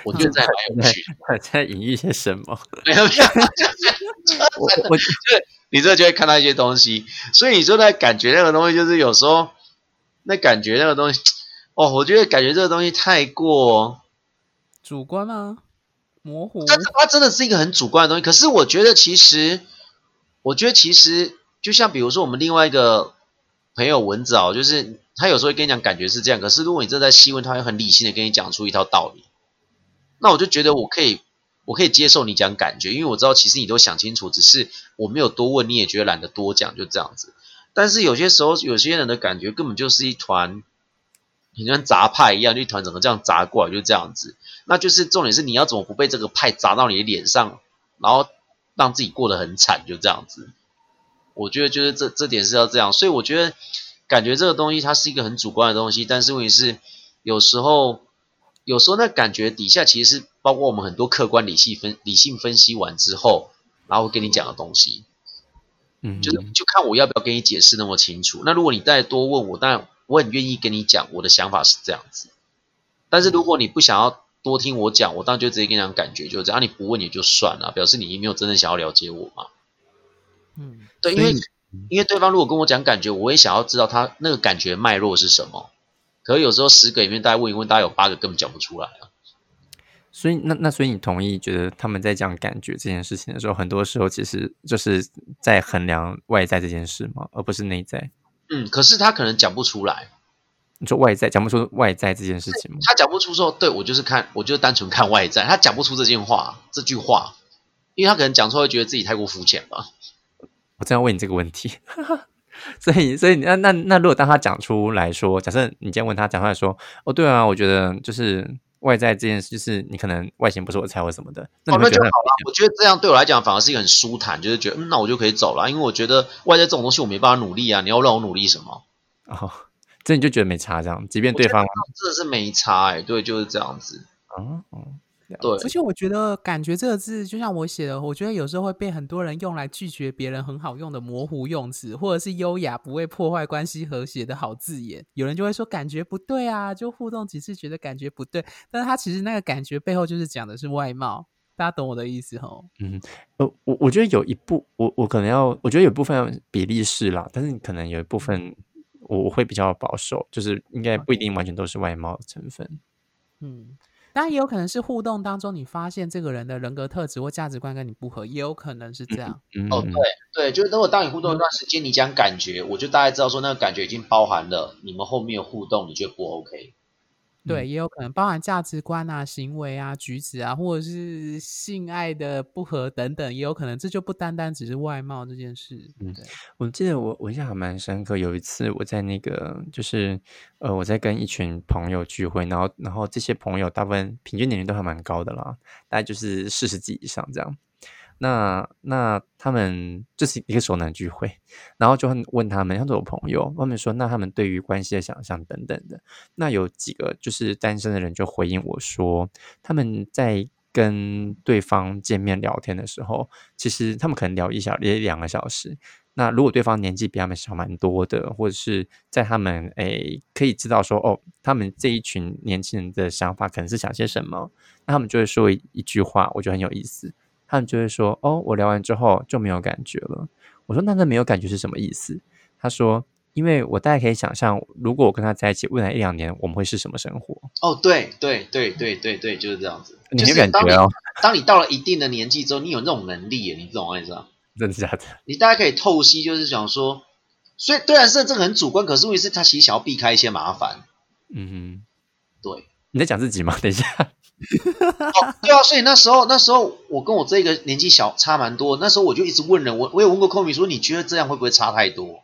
我觉得这还蛮有趣 [laughs] 在隐喻些什么？没有没有，[laughs] 我我 [laughs] 你这就会看到一些东西，所以你说那感觉那个东西，就是有时候那感觉那个东西，哦，我觉得感觉这个东西太过。主观吗？模糊？但是它真的是一个很主观的东西。可是我觉得其实，我觉得其实就像比如说我们另外一个朋友蚊子哦，就是他有时候会跟你讲感觉是这样，可是如果你正在细问，他会很理性的跟你讲出一套道理。那我就觉得我可以，我可以接受你讲感觉，因为我知道其实你都想清楚，只是我没有多问，你也觉得懒得多讲，就这样子。但是有些时候，有些人的感觉根本就是一团，很像砸派一样，就一团整个这样砸过来，就这样子。那就是重点是你要怎么不被这个派砸到你的脸上，然后让自己过得很惨，就这样子。我觉得就是这这点是要这样，所以我觉得感觉这个东西它是一个很主观的东西，但是问题是有时候有时候那感觉底下其实是包括我们很多客观理性分理性分析完之后，然后会跟你讲的东西。嗯，就是就看我要不要跟你解释那么清楚。那如果你再多问我，当然我很愿意跟你讲我的想法是这样子。但是如果你不想要多听我讲，我当然就直接跟你讲感觉就这样。啊你不问也就算了，表示你没有真正想要了解我嘛。嗯，对，因为因为对方如果跟我讲感觉，我也想要知道他那个感觉脉络是什么。可是有时候十个里面大家问一问，大家有八个根本讲不出来啊。所以那那所以你同意觉得他们在讲感觉这件事情的时候，很多时候其实就是在衡量外在这件事吗？而不是内在。嗯，可是他可能讲不出来，你说外在讲不出外在这件事情吗？他讲不出说，对我就是看，我就单纯看外在，他讲不出这件话，这句话，因为他可能讲出来会觉得自己太过肤浅吧。我正要问你这个问题，[laughs] 所以所以那那那如果当他讲出来说，假设你今天问他讲出来说，哦对啊，我觉得就是外在这件事，就是你可能外形不是我的菜或什么的，那就好了。我觉得这样对我来讲反而是一个很舒坦，就是觉得嗯，那我就可以走了，因为我觉得外在这种东西我没办法努力啊，你要让我努力什么？哦，这你就觉得没差这样，即便对方真的是没差哎、对，就是这样子。哦哦，了对而且我觉得“感觉”这个字，就像我写的，我觉得有时候会被很多人用来拒绝别人很好用的模糊用词，或者是优雅不会破坏关系和谐的好字眼。有人就会说感觉不对啊，就互动几次觉得感觉不对，但是他其实那个感觉背后就是讲的是外貌，大家懂我的意思吼？呃，我我觉得有一部，我我可能要，我觉得有部分比例是啦，但是可能有一部分我我会比较保守，就是应该不一定完全都是外貌的成分。嗯，当然也有可能是互动当中你发现这个人的人格特质或价值观跟你不合，也有可能是这样。嗯，哦，对对，就是如果当你互动一段时间，你讲感觉，我就大概知道说那个感觉已经包含了你们后面互动，你觉得不 OK？对，也有可能包含价值观啊、行为啊、举止啊，或者是性爱的不合等等，也有可能。这就不单单只是外貌这件事。嗯，我记得我我印象还蛮深刻，有一次我在那个就是呃我在跟一群朋友聚会，然后然后这些朋友大部分平均年龄都还蛮高的啦，大概就是四十几以上这样。那那他们就是一个熟男聚会，然后就问他们，他们有朋友，他们说那他们对于关系的想象等等的，那有几个就是单身的人就回应我说，他们在跟对方见面聊天的时候，其实他们可能聊一小也两个小时，那如果对方年纪比他们小蛮多的，或者是在他们诶可以知道说哦，他们这一群年轻人的想法可能是想些什么，那他们就会说一句话，我觉得很有意思。他们就会说哦，我聊完之后就没有感觉了。我说那那没有感觉是什么意思？他说，因为我大概可以想象，如果我跟他在一起未来一两年，我们会是什么生活？哦，对对对对对对，就是这样子。你没感觉哦？当你到了一定的年纪之后，你有那种能力，你懂我意思吗？[laughs] 真的假的？你大家可以透析，就是想说，所以虽然是这个很主观，可是问题是他其实想要避开一些麻烦。嗯哼，对。你在讲自己吗？等一下。哦，对啊，所以那时候那时候我跟我这个年纪小差蛮多，那时候我就一直问人，我我也问过寇米说，你觉得这样会不会差太多？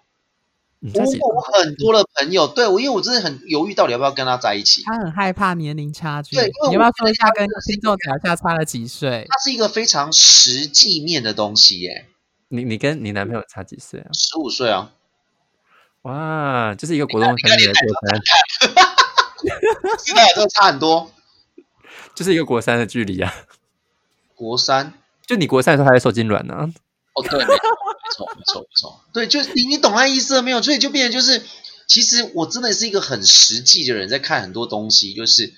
我问过我很多的朋友，对我，因为我真的很犹豫，到底要不要跟他在一起。他很害怕年龄差距。对，你要不要说一下跟听众讲一下差了几岁？他是一个非常实际面的东西耶。你你跟你男朋友差几岁啊？十五岁啊！哇，这是一个国中生的过程。真 [laughs] 的，这差很多。就是一个国三的距离啊。国三，就你国三的时候还在受精卵呢。哦，对，没错，没错，没错，对，就你你懂那意思了没有？所以就变成就是，其实我真的是一个很实际的人，在看很多东西，就是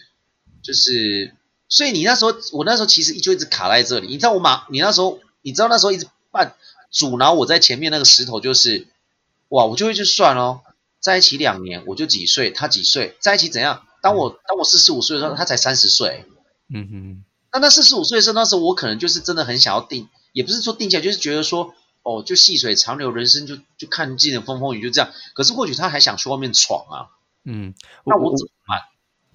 就是，所以你那时候，我那时候其实就一直卡在这里。你知道我马，你那时候，你知道那时候一直办阻挠我在前面那个石头，就是哇，我就会去算哦，在一起两年，我就几岁，他几岁，在一起怎样？当我当我四十五岁的时候，他才三十岁。嗯哼。那那四十五岁的时候，那时候我可能就是真的很想要定。也不是说定下来，就是觉得说，哦，就细水长流，人生就就看尽了风风雨，就这样。可是或许他还想去外面闯啊。嗯，那我怎么办？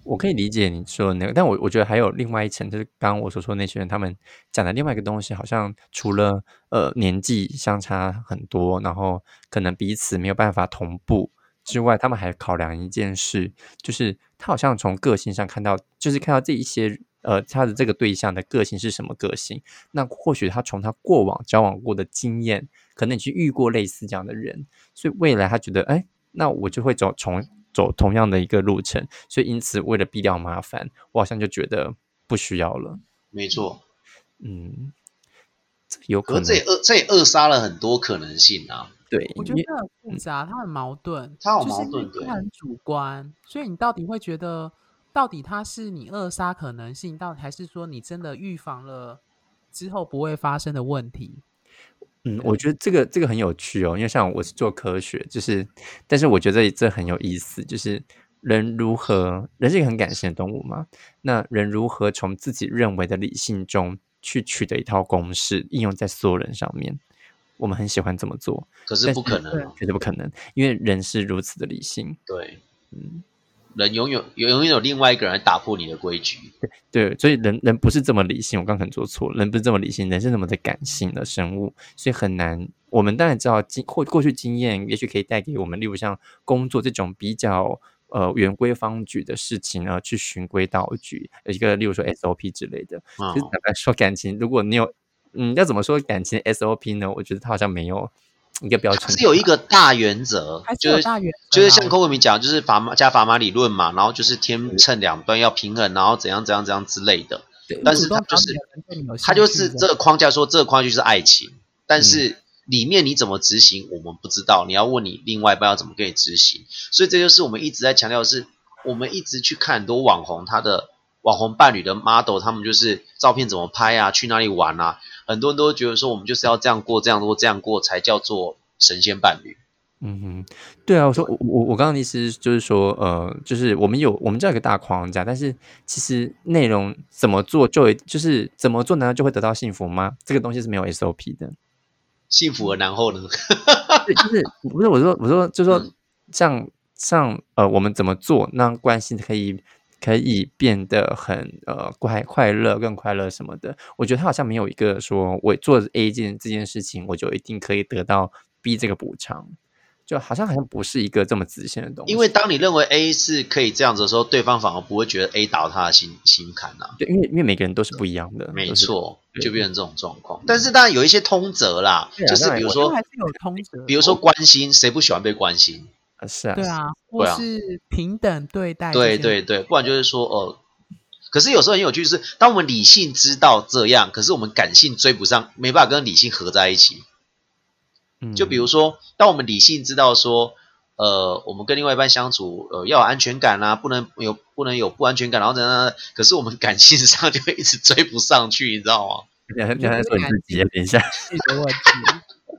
我可以理解你说的那个，但我我觉得还有另外一层，就是刚刚我所说那些人，他们讲的另外一个东西，好像除了呃年纪相差很多，然后可能彼此没有办法同步之外，他们还考量一件事，就是他好像从个性上看到，就是看到这一些。呃，他的这个对象的个性是什么个性？那或许他从他过往交往过的经验，可能你去遇过类似这样的人，所以未来他觉得，哎，那我就会走从走同样的一个路程，所以因此为了避掉麻烦，我好像就觉得不需要了。没错，嗯，有可能这也扼这也扼杀了很多可能性啊。对，我觉得很复杂，它很矛盾，他很矛盾，他很主观，所以你到底会觉得？到底它是你扼杀可能性，到底还是说你真的预防了之后不会发生的问题？嗯，我觉得这个这个很有趣哦，因为像我是做科学，就是，但是我觉得这很有意思，就是人如何，人是一个很感性的动物嘛，那人如何从自己认为的理性中去取得一套公式，应用在所有人上面？我们很喜欢这么做，可是不可能，绝对不可能，因为人是如此的理性。对，嗯。人永远有永远有另外一个人来打破你的规矩，对，所以人人不是这么理性，我刚可能做错了，人不是这么理性，人是那么的感性的生物，所以很难。我们当然知道经过过去经验，也许可以带给我们，例如像工作这种比较呃圆规方矩的事情呢，去循规蹈矩，一个例如说 SOP 之类的。其实坦白说，感情如果你有，嗯，要怎么说感情 SOP 呢？我觉得它好像没有。一个标准是有一个大原则，就是就是像寇文明讲，就是砝码加砝码理论嘛，然后就是天秤两端要平衡，然后怎样怎样怎样之类的。但是他就是他就是这个框架说这个框架就是爱情，但是里面你怎么执行我们不知道，你要问你另外一半要怎么给你执行。所以这就是我们一直在强调的是，我们一直去看很多网红他的网红伴侣的 model，他们就是照片怎么拍啊，去哪里玩啊。很多人都觉得说，我们就是要这样过，这样过，这样过才叫做神仙伴侣。嗯哼，对啊，我说我我我刚刚的意思就是说，呃，就是我们有我们这样一个大框架，但是其实内容怎么做就就是怎么做，难道就会得到幸福吗？这个东西是没有 SOP 的。幸福而然后呢？[laughs] 就是不是我说我说就是说像像呃，我们怎么做让关系可以。可以变得很呃快快乐更快乐什么的，我觉得他好像没有一个说我做 A 件这件事情，我就一定可以得到 B 这个补偿，就好像好像不是一个这么直线的东西。因为当你认为 A 是可以这样子的时候，对方反而不会觉得 A 倒他的心心坎啊。对，因为因为每个人都是不一样的，没错，就变成这种状况。但是当然有一些通则啦，就是比如说还是有通则，比如说关心，谁不喜欢被关心？是啊，对啊，或是平等对待，对对对，不然就是说哦，可是有时候很有趣，是当我们理性知道这样，可是我们感性追不上，没办法跟理性合在一起。嗯就比如说，当我们理性知道说，呃，我们跟另外一半相处，呃，要有安全感啊，不能有不能有不安全感，然后怎样可是我们感性上就会一直追不上去，你知道吗？你还你还说你自己，等一下。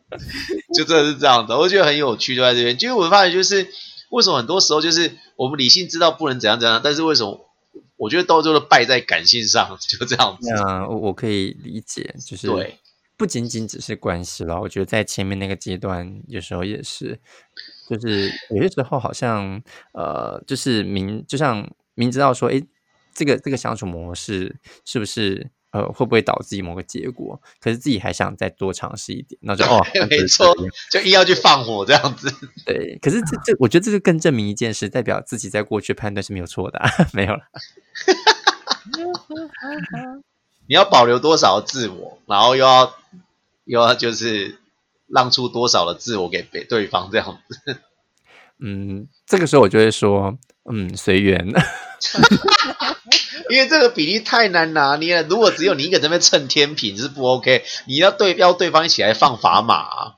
[laughs] 就真的是这样的，我觉得很有趣，就在这边。就是我发现，就是为什么很多时候就是我们理性知道不能怎样怎样，但是为什么我觉得到最后都败在感性上，就这样子。那我我可以理解，就是对，不仅仅只是关系了，我觉得在前面那个阶段，有时候也是，就是有些时候好像呃，就是明就像明知道说，哎，这个这个相处模式是不是呃会不会导致某个结果，可是自己还想再多尝试一点，那就 [laughs] 哦，没错，就硬要去放火这样子。对。可是这 [laughs] 这，我觉得这就更证明一件事，代表自己在过去判断是没有错的啊、[laughs] 没有了。你要保留多少自我，然后又要又要就是让出多少的自我给给对方这样子。嗯，这个时候我就会说，嗯，随缘。[laughs] 因为这个比例太难拿捏了。如果只有你一个人在那边蹭天平是不 OK，你要对要对方一起来放砝码。啊、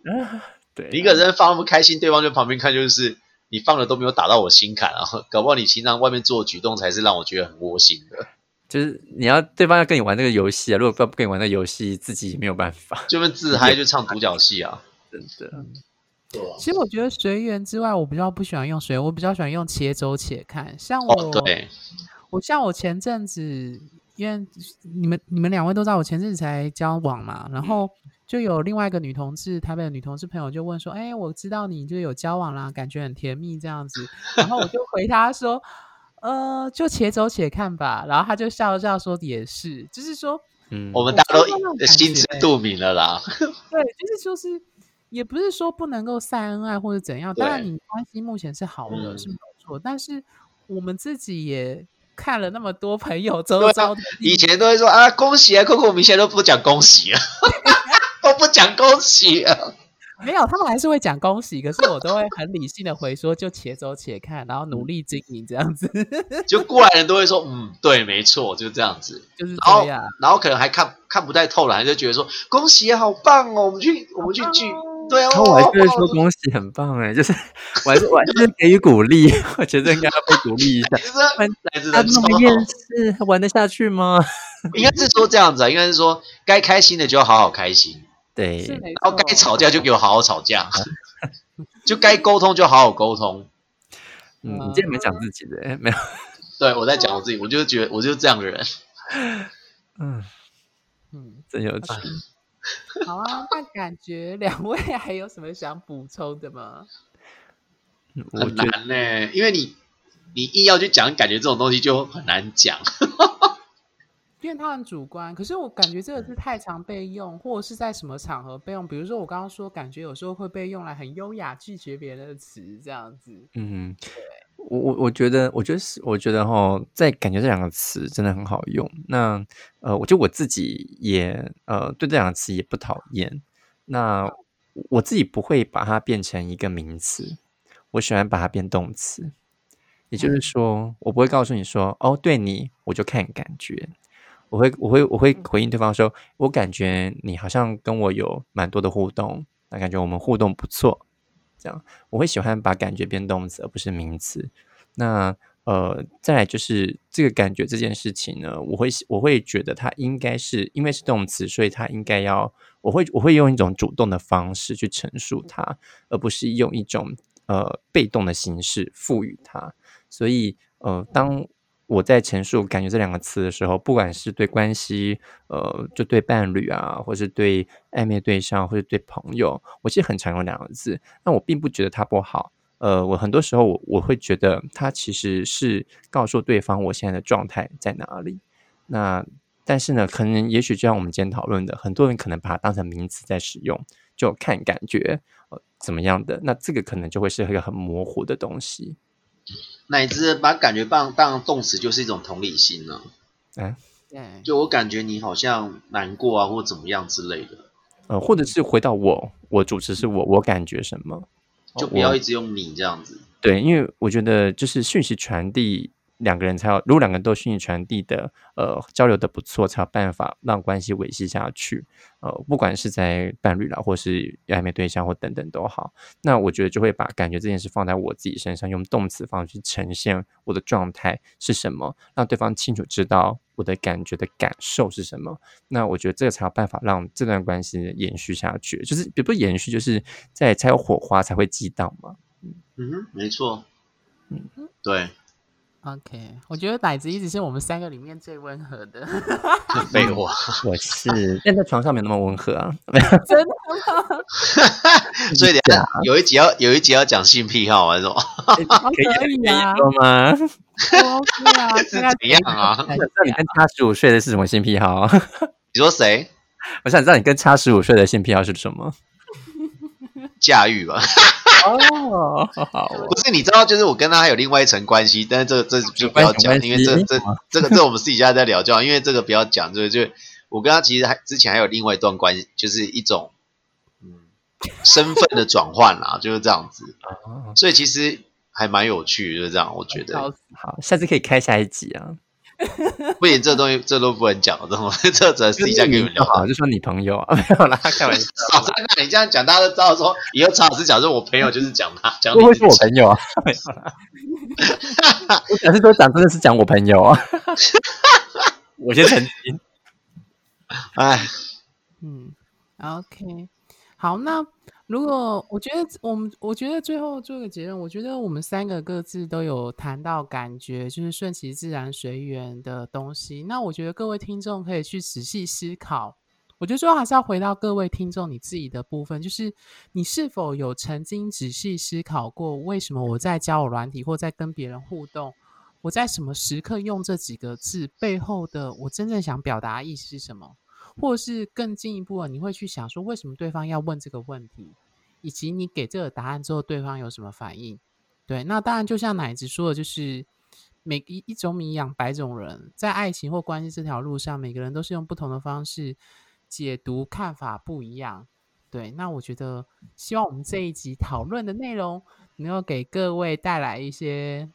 对，你一个人放那么开心，对方就旁边看，就是你放的都没有打到我心坎啊，搞不好你平常外面做的举动才是让我觉得很窝心的，就是你要对方要跟你玩这个游戏啊，如果不不跟你玩那个游戏，自己也没有办法，就是自嗨就唱独角戏啊，真的。对啊其实我觉得随缘之外，我比较不喜欢用随缘，我比较喜欢用且走且看。像我，哦，对，我像我前阵子，因为你们你们两位都知道，我前阵子才交往嘛，然后就有另外一个女同志，台北的女同志朋友就问说：“哎，我知道你就有交往啦，感觉很甜蜜这样子。”然后我就回他说：“呃，就且走且看吧。”然后他就笑笑说：“也是，就是说，嗯，我们大家都心知觉肚明了啦。对，就是说是，也不是说不能够晒恩爱或者怎样。当然，你关系目前是好的，嗯是没有错。但是我们自己也看了那么多朋友周遭的以前都会说啊恭喜啊，扣扣，我们现在都不讲恭喜了，[laughs] 都不讲恭喜了。没有，他们还是会讲恭喜，可是我都会很理性的回说，就且走且看，然后努力经营这样子，[laughs] 就过来人都会说，嗯，对，没错，就这样子。就是然后这样。，然后可能还看看不太透了，还就觉得说恭喜啊，好棒哦，我们去我们去聚，然后我还是会说恭喜，很棒哎，就是我还是我还是给予鼓励，我觉得应该要被鼓励一下。[laughs] 他那么厌好，世，还玩得下去吗？应该是说这样子啊，应该是说该开心的就要好好开心，对，然后该吵架就给我好好吵架，[laughs] 就该沟通就好好沟通。嗯，你今天没讲自己的，哎没有，[laughs] 对我在讲我自己，我就觉得我就是这样的人。嗯，嗯，真有趣。好啊。那感觉两位还有什么想补充的吗？很觉得难呢、因为你你硬要去讲，感觉这种东西就很难讲。[laughs] 因为它很主观，可是我感觉这个是太常被用，或者是在什么场合被用。比如说我刚刚说，感觉有时候会被用来很优雅拒绝别人的词，这样子。嗯，我我我觉得，我觉得是，我觉得哈，在感觉这两个词真的很好用。那呃，我觉得我自己也呃对这两个词也不讨厌。那我自己不会把它变成一个名词，我喜欢把它变动词。也就是说，我不会告诉你说，哦，对你，我就看感觉。我会，我会，我会回应对方说，我感觉你好像跟我有蛮多的互动，那感觉我们互动不错，这样。我会喜欢把感觉变动词，而不是名词。那呃，再来就是这个感觉这件事情呢，我会我会觉得它应该是因为是动词，所以它应该要我会我会用一种主动的方式去陈述它，而不是用一种呃被动的形式赋予它。所以呃，当我在陈述“感觉”这两个词的时候，不管是对关系，呃，就对伴侣啊，或是对暧昧对象，或者对朋友，我其实很常用两个字。那我并不觉得它不好。呃，我很多时候我我会觉得它其实是告诉对方我现在的状态在哪里。那但是呢，可能也许就像我们今天讨论的，很多人可能把它当成名词在使用，就看感觉呃怎么样的。那这个可能就会是一个很模糊的东西。乃至把感觉棒当动词，就是一种同理心呢、哎，对，就我感觉你好像难过啊，或怎么样之类的，呃，或者是回到我，我主持是我，我感觉什么，就？不要一直用你这样子。对，因为我觉得就是讯息传递，两个人才有，如果两个人都讯息传递的呃交流的不错，才有办法让关系维系下去。呃，不管是在伴侣啦，或是暧昧对象或等等都好，那我觉得就会把感觉这件事放在我自己身上，用动词方式去呈现我的状态是什么，让对方清楚知道我的感觉的感受是什么。那我觉得这个才有办法让这段关系延续下去，就是也不延续，就是在才有火花才会激荡嘛。嗯哼，没错。嗯，对。OK，我觉得奶子一直是我们三个里面最温和的。[laughs] 废话，我是，[laughs] 但在床上没那么温和啊。[laughs] 真的吗？所以等下有一集要有一集要讲性癖好还是什么？可以啊，说吗？OK 啊，是怎样啊？想知道你跟差十五岁的是什么性癖好？你说谁？我想知道你跟差十五岁的性癖好是什么？驾驭吧。哦，不是，你知道，就是我跟他还有另外一层关系，但是这这就不要讲，因为这这这个这我们私底下在聊就好，因为这个不要讲，就就我跟他其实还之前还有另外一段关系，就是一种嗯身份的转换啦，[laughs] 就是这样子，所以其实还蛮有趣，就是这样，我觉得。好，下次可以开下一集啊。不行，这东西这都不能讲，这种这只能私下跟你们聊。就说你朋友啊，[laughs] 没有啦，[laughs] 开玩笑。那你这样讲，大家都知道说，以后曹老师讲说我朋友就是讲他，讲不会是我朋友啊。[laughs] 我讲是都讲，真的是讲我朋友啊。我先澄清。哎，嗯，OK，好，那。如果我觉得我们，我觉得最后做个结论，我觉得我们三个各自都有谈到感觉，就是顺其自然、随缘的东西。那我觉得各位听众可以去仔细思考。我觉得最后还是要回到各位听众你自己的部分，就是你是否有曾经仔细思考过，为什么我在交友软体或在跟别人互动，我在什么时刻用这几个字背后的我真正想表达意思是什么？或是更进一步的，你会去想说，为什么对方要问这个问题，以及你给这个答案之后，对方有什么反应？对，那当然就像奶子说的，就是每一一种米养百种人，在爱情或关系这条路上，每个人都是用不同的方式解读，看法不一样。对，那我觉得希望我们这一集讨论的内容，能够给各位带来一些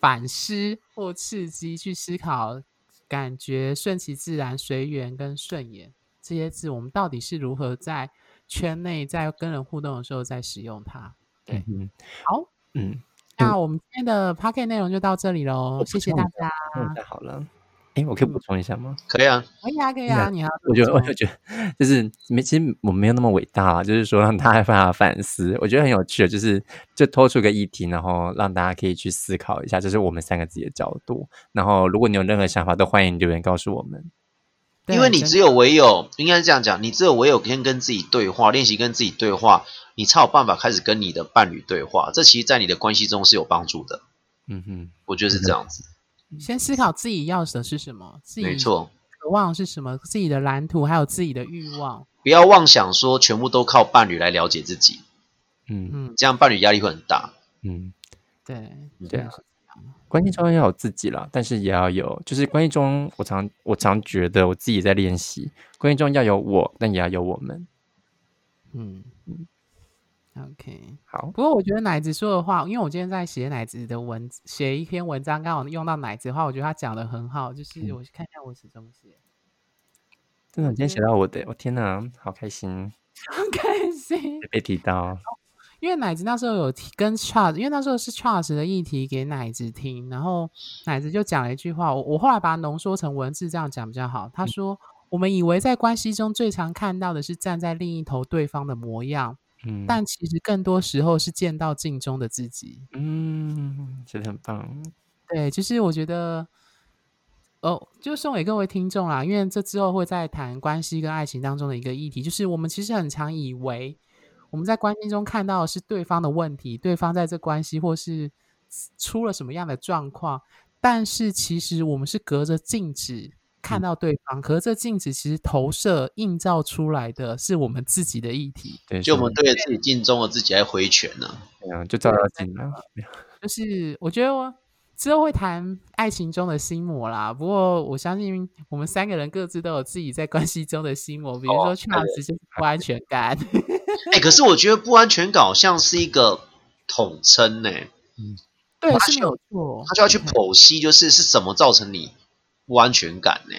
反思或刺激，去思考。感觉顺其自然、随缘跟顺眼这些字，我们到底是如何在圈内在跟人互动的时候在使用它？对，嗯好，嗯，那我们今天的 p o c k e t 内容就到这里喽，谢谢大家。太好了。哎，我可以补充一下吗？可以啊，可以啊，可以啊。你好，我觉得，我就觉得，就是没，其实我没有那么伟大，就是说让大家 [laughs] 帮他反思，我觉得很有趣的，就是就拖出个议题，然后让大家可以去思考一下，这是我们三个自己的角度。然后，如果你有任何想法，都欢迎留言告诉我们。因为你只有唯有，应该是这样讲，你只有唯有先跟自己对话，练习跟自己对话，你才有办法开始跟你的伴侣对话。这其实，在你的关系中是有帮助的。嗯哼，我觉得是这样子。先思考自己要的是什么，自己没错，渴望是什么，自己的蓝图还有自己的欲望。不要妄想说全部都靠伴侣来了解自己，嗯嗯，这样伴侣压力会很大。嗯，对对啊，关系中要有自己了，但是也要有，就是关系中我常我常觉得我自己在练习，关系中要有我，但也要有我们。嗯嗯。OK，好。不过我觉得奶子说的话，因为我今天在写奶子的文，写一篇文章，刚好用到奶子的话，我觉得他讲的很好。就是我看一下我是怎么写。真的，今天写到我的，我天哪，好开心，好开心被提到。因为奶子那时候有提跟 Charles，因为那时候是 Charles 的议题给奶子听，然后奶子就讲了一句话，我我后来把它浓缩成文字，这样讲比较好。他说：“我们以为在关系中最常看到的是站在另一头对方的模样。”嗯，但其实更多时候是见到镜中的自己。嗯，真的很棒。对，就是我觉得，哦，就送给各位听众啦，因为这之后会再谈关系跟爱情当中的一个议题，就是我们其实很常以为我们在关系中看到的是对方的问题，对方在这关系或是出了什么样的状况，但是其实我们是隔着镜子。看到对方，可是这镜子其实投射映照出来的是我们自己的议题。对，就我们对着自己镜中的自己来挥拳呢。对啊，就照照镜了。就是我觉得我之后会谈爱情中的心魔啦。不过我相信我们三个人各自都有自己在关系中的心魔，比如说确实就是不安全感。哎，可是我觉得不安全感好像是一个统称呢。嗯，对，他是没有错。他就要去剖析，就是是什么造成你不安全感呢？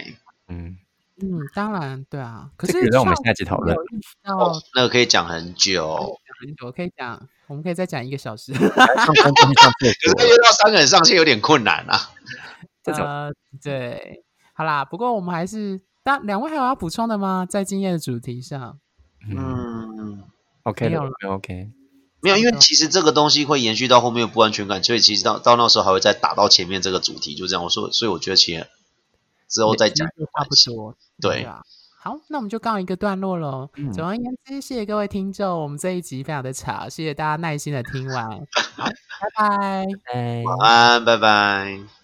嗯，嗯，当然，对啊。可是让我们下一集讨论哦，那个可以讲很久，很久，可以讲，我们可以再讲一个小时。可是约到三个人上线有点困难啊。[laughs] 这种呃，对，好啦，不过我们还是，当两位还有要补充的吗？在今夜的主题上，嗯嗯，，OK 的没有了，OK，没有，因为其实这个东西会延续到后面的不安全感，所以其实到到那时候还会再打到前面这个主题，就这样。我说，所以我觉得其实之后再讲其实就差不多。对啊。好，那我们就告一个段落喽。嗯总而言之，谢谢各位听众，我们这一集非常的长，谢谢大家耐心的听完。好，拜拜。拜。晚安，拜拜。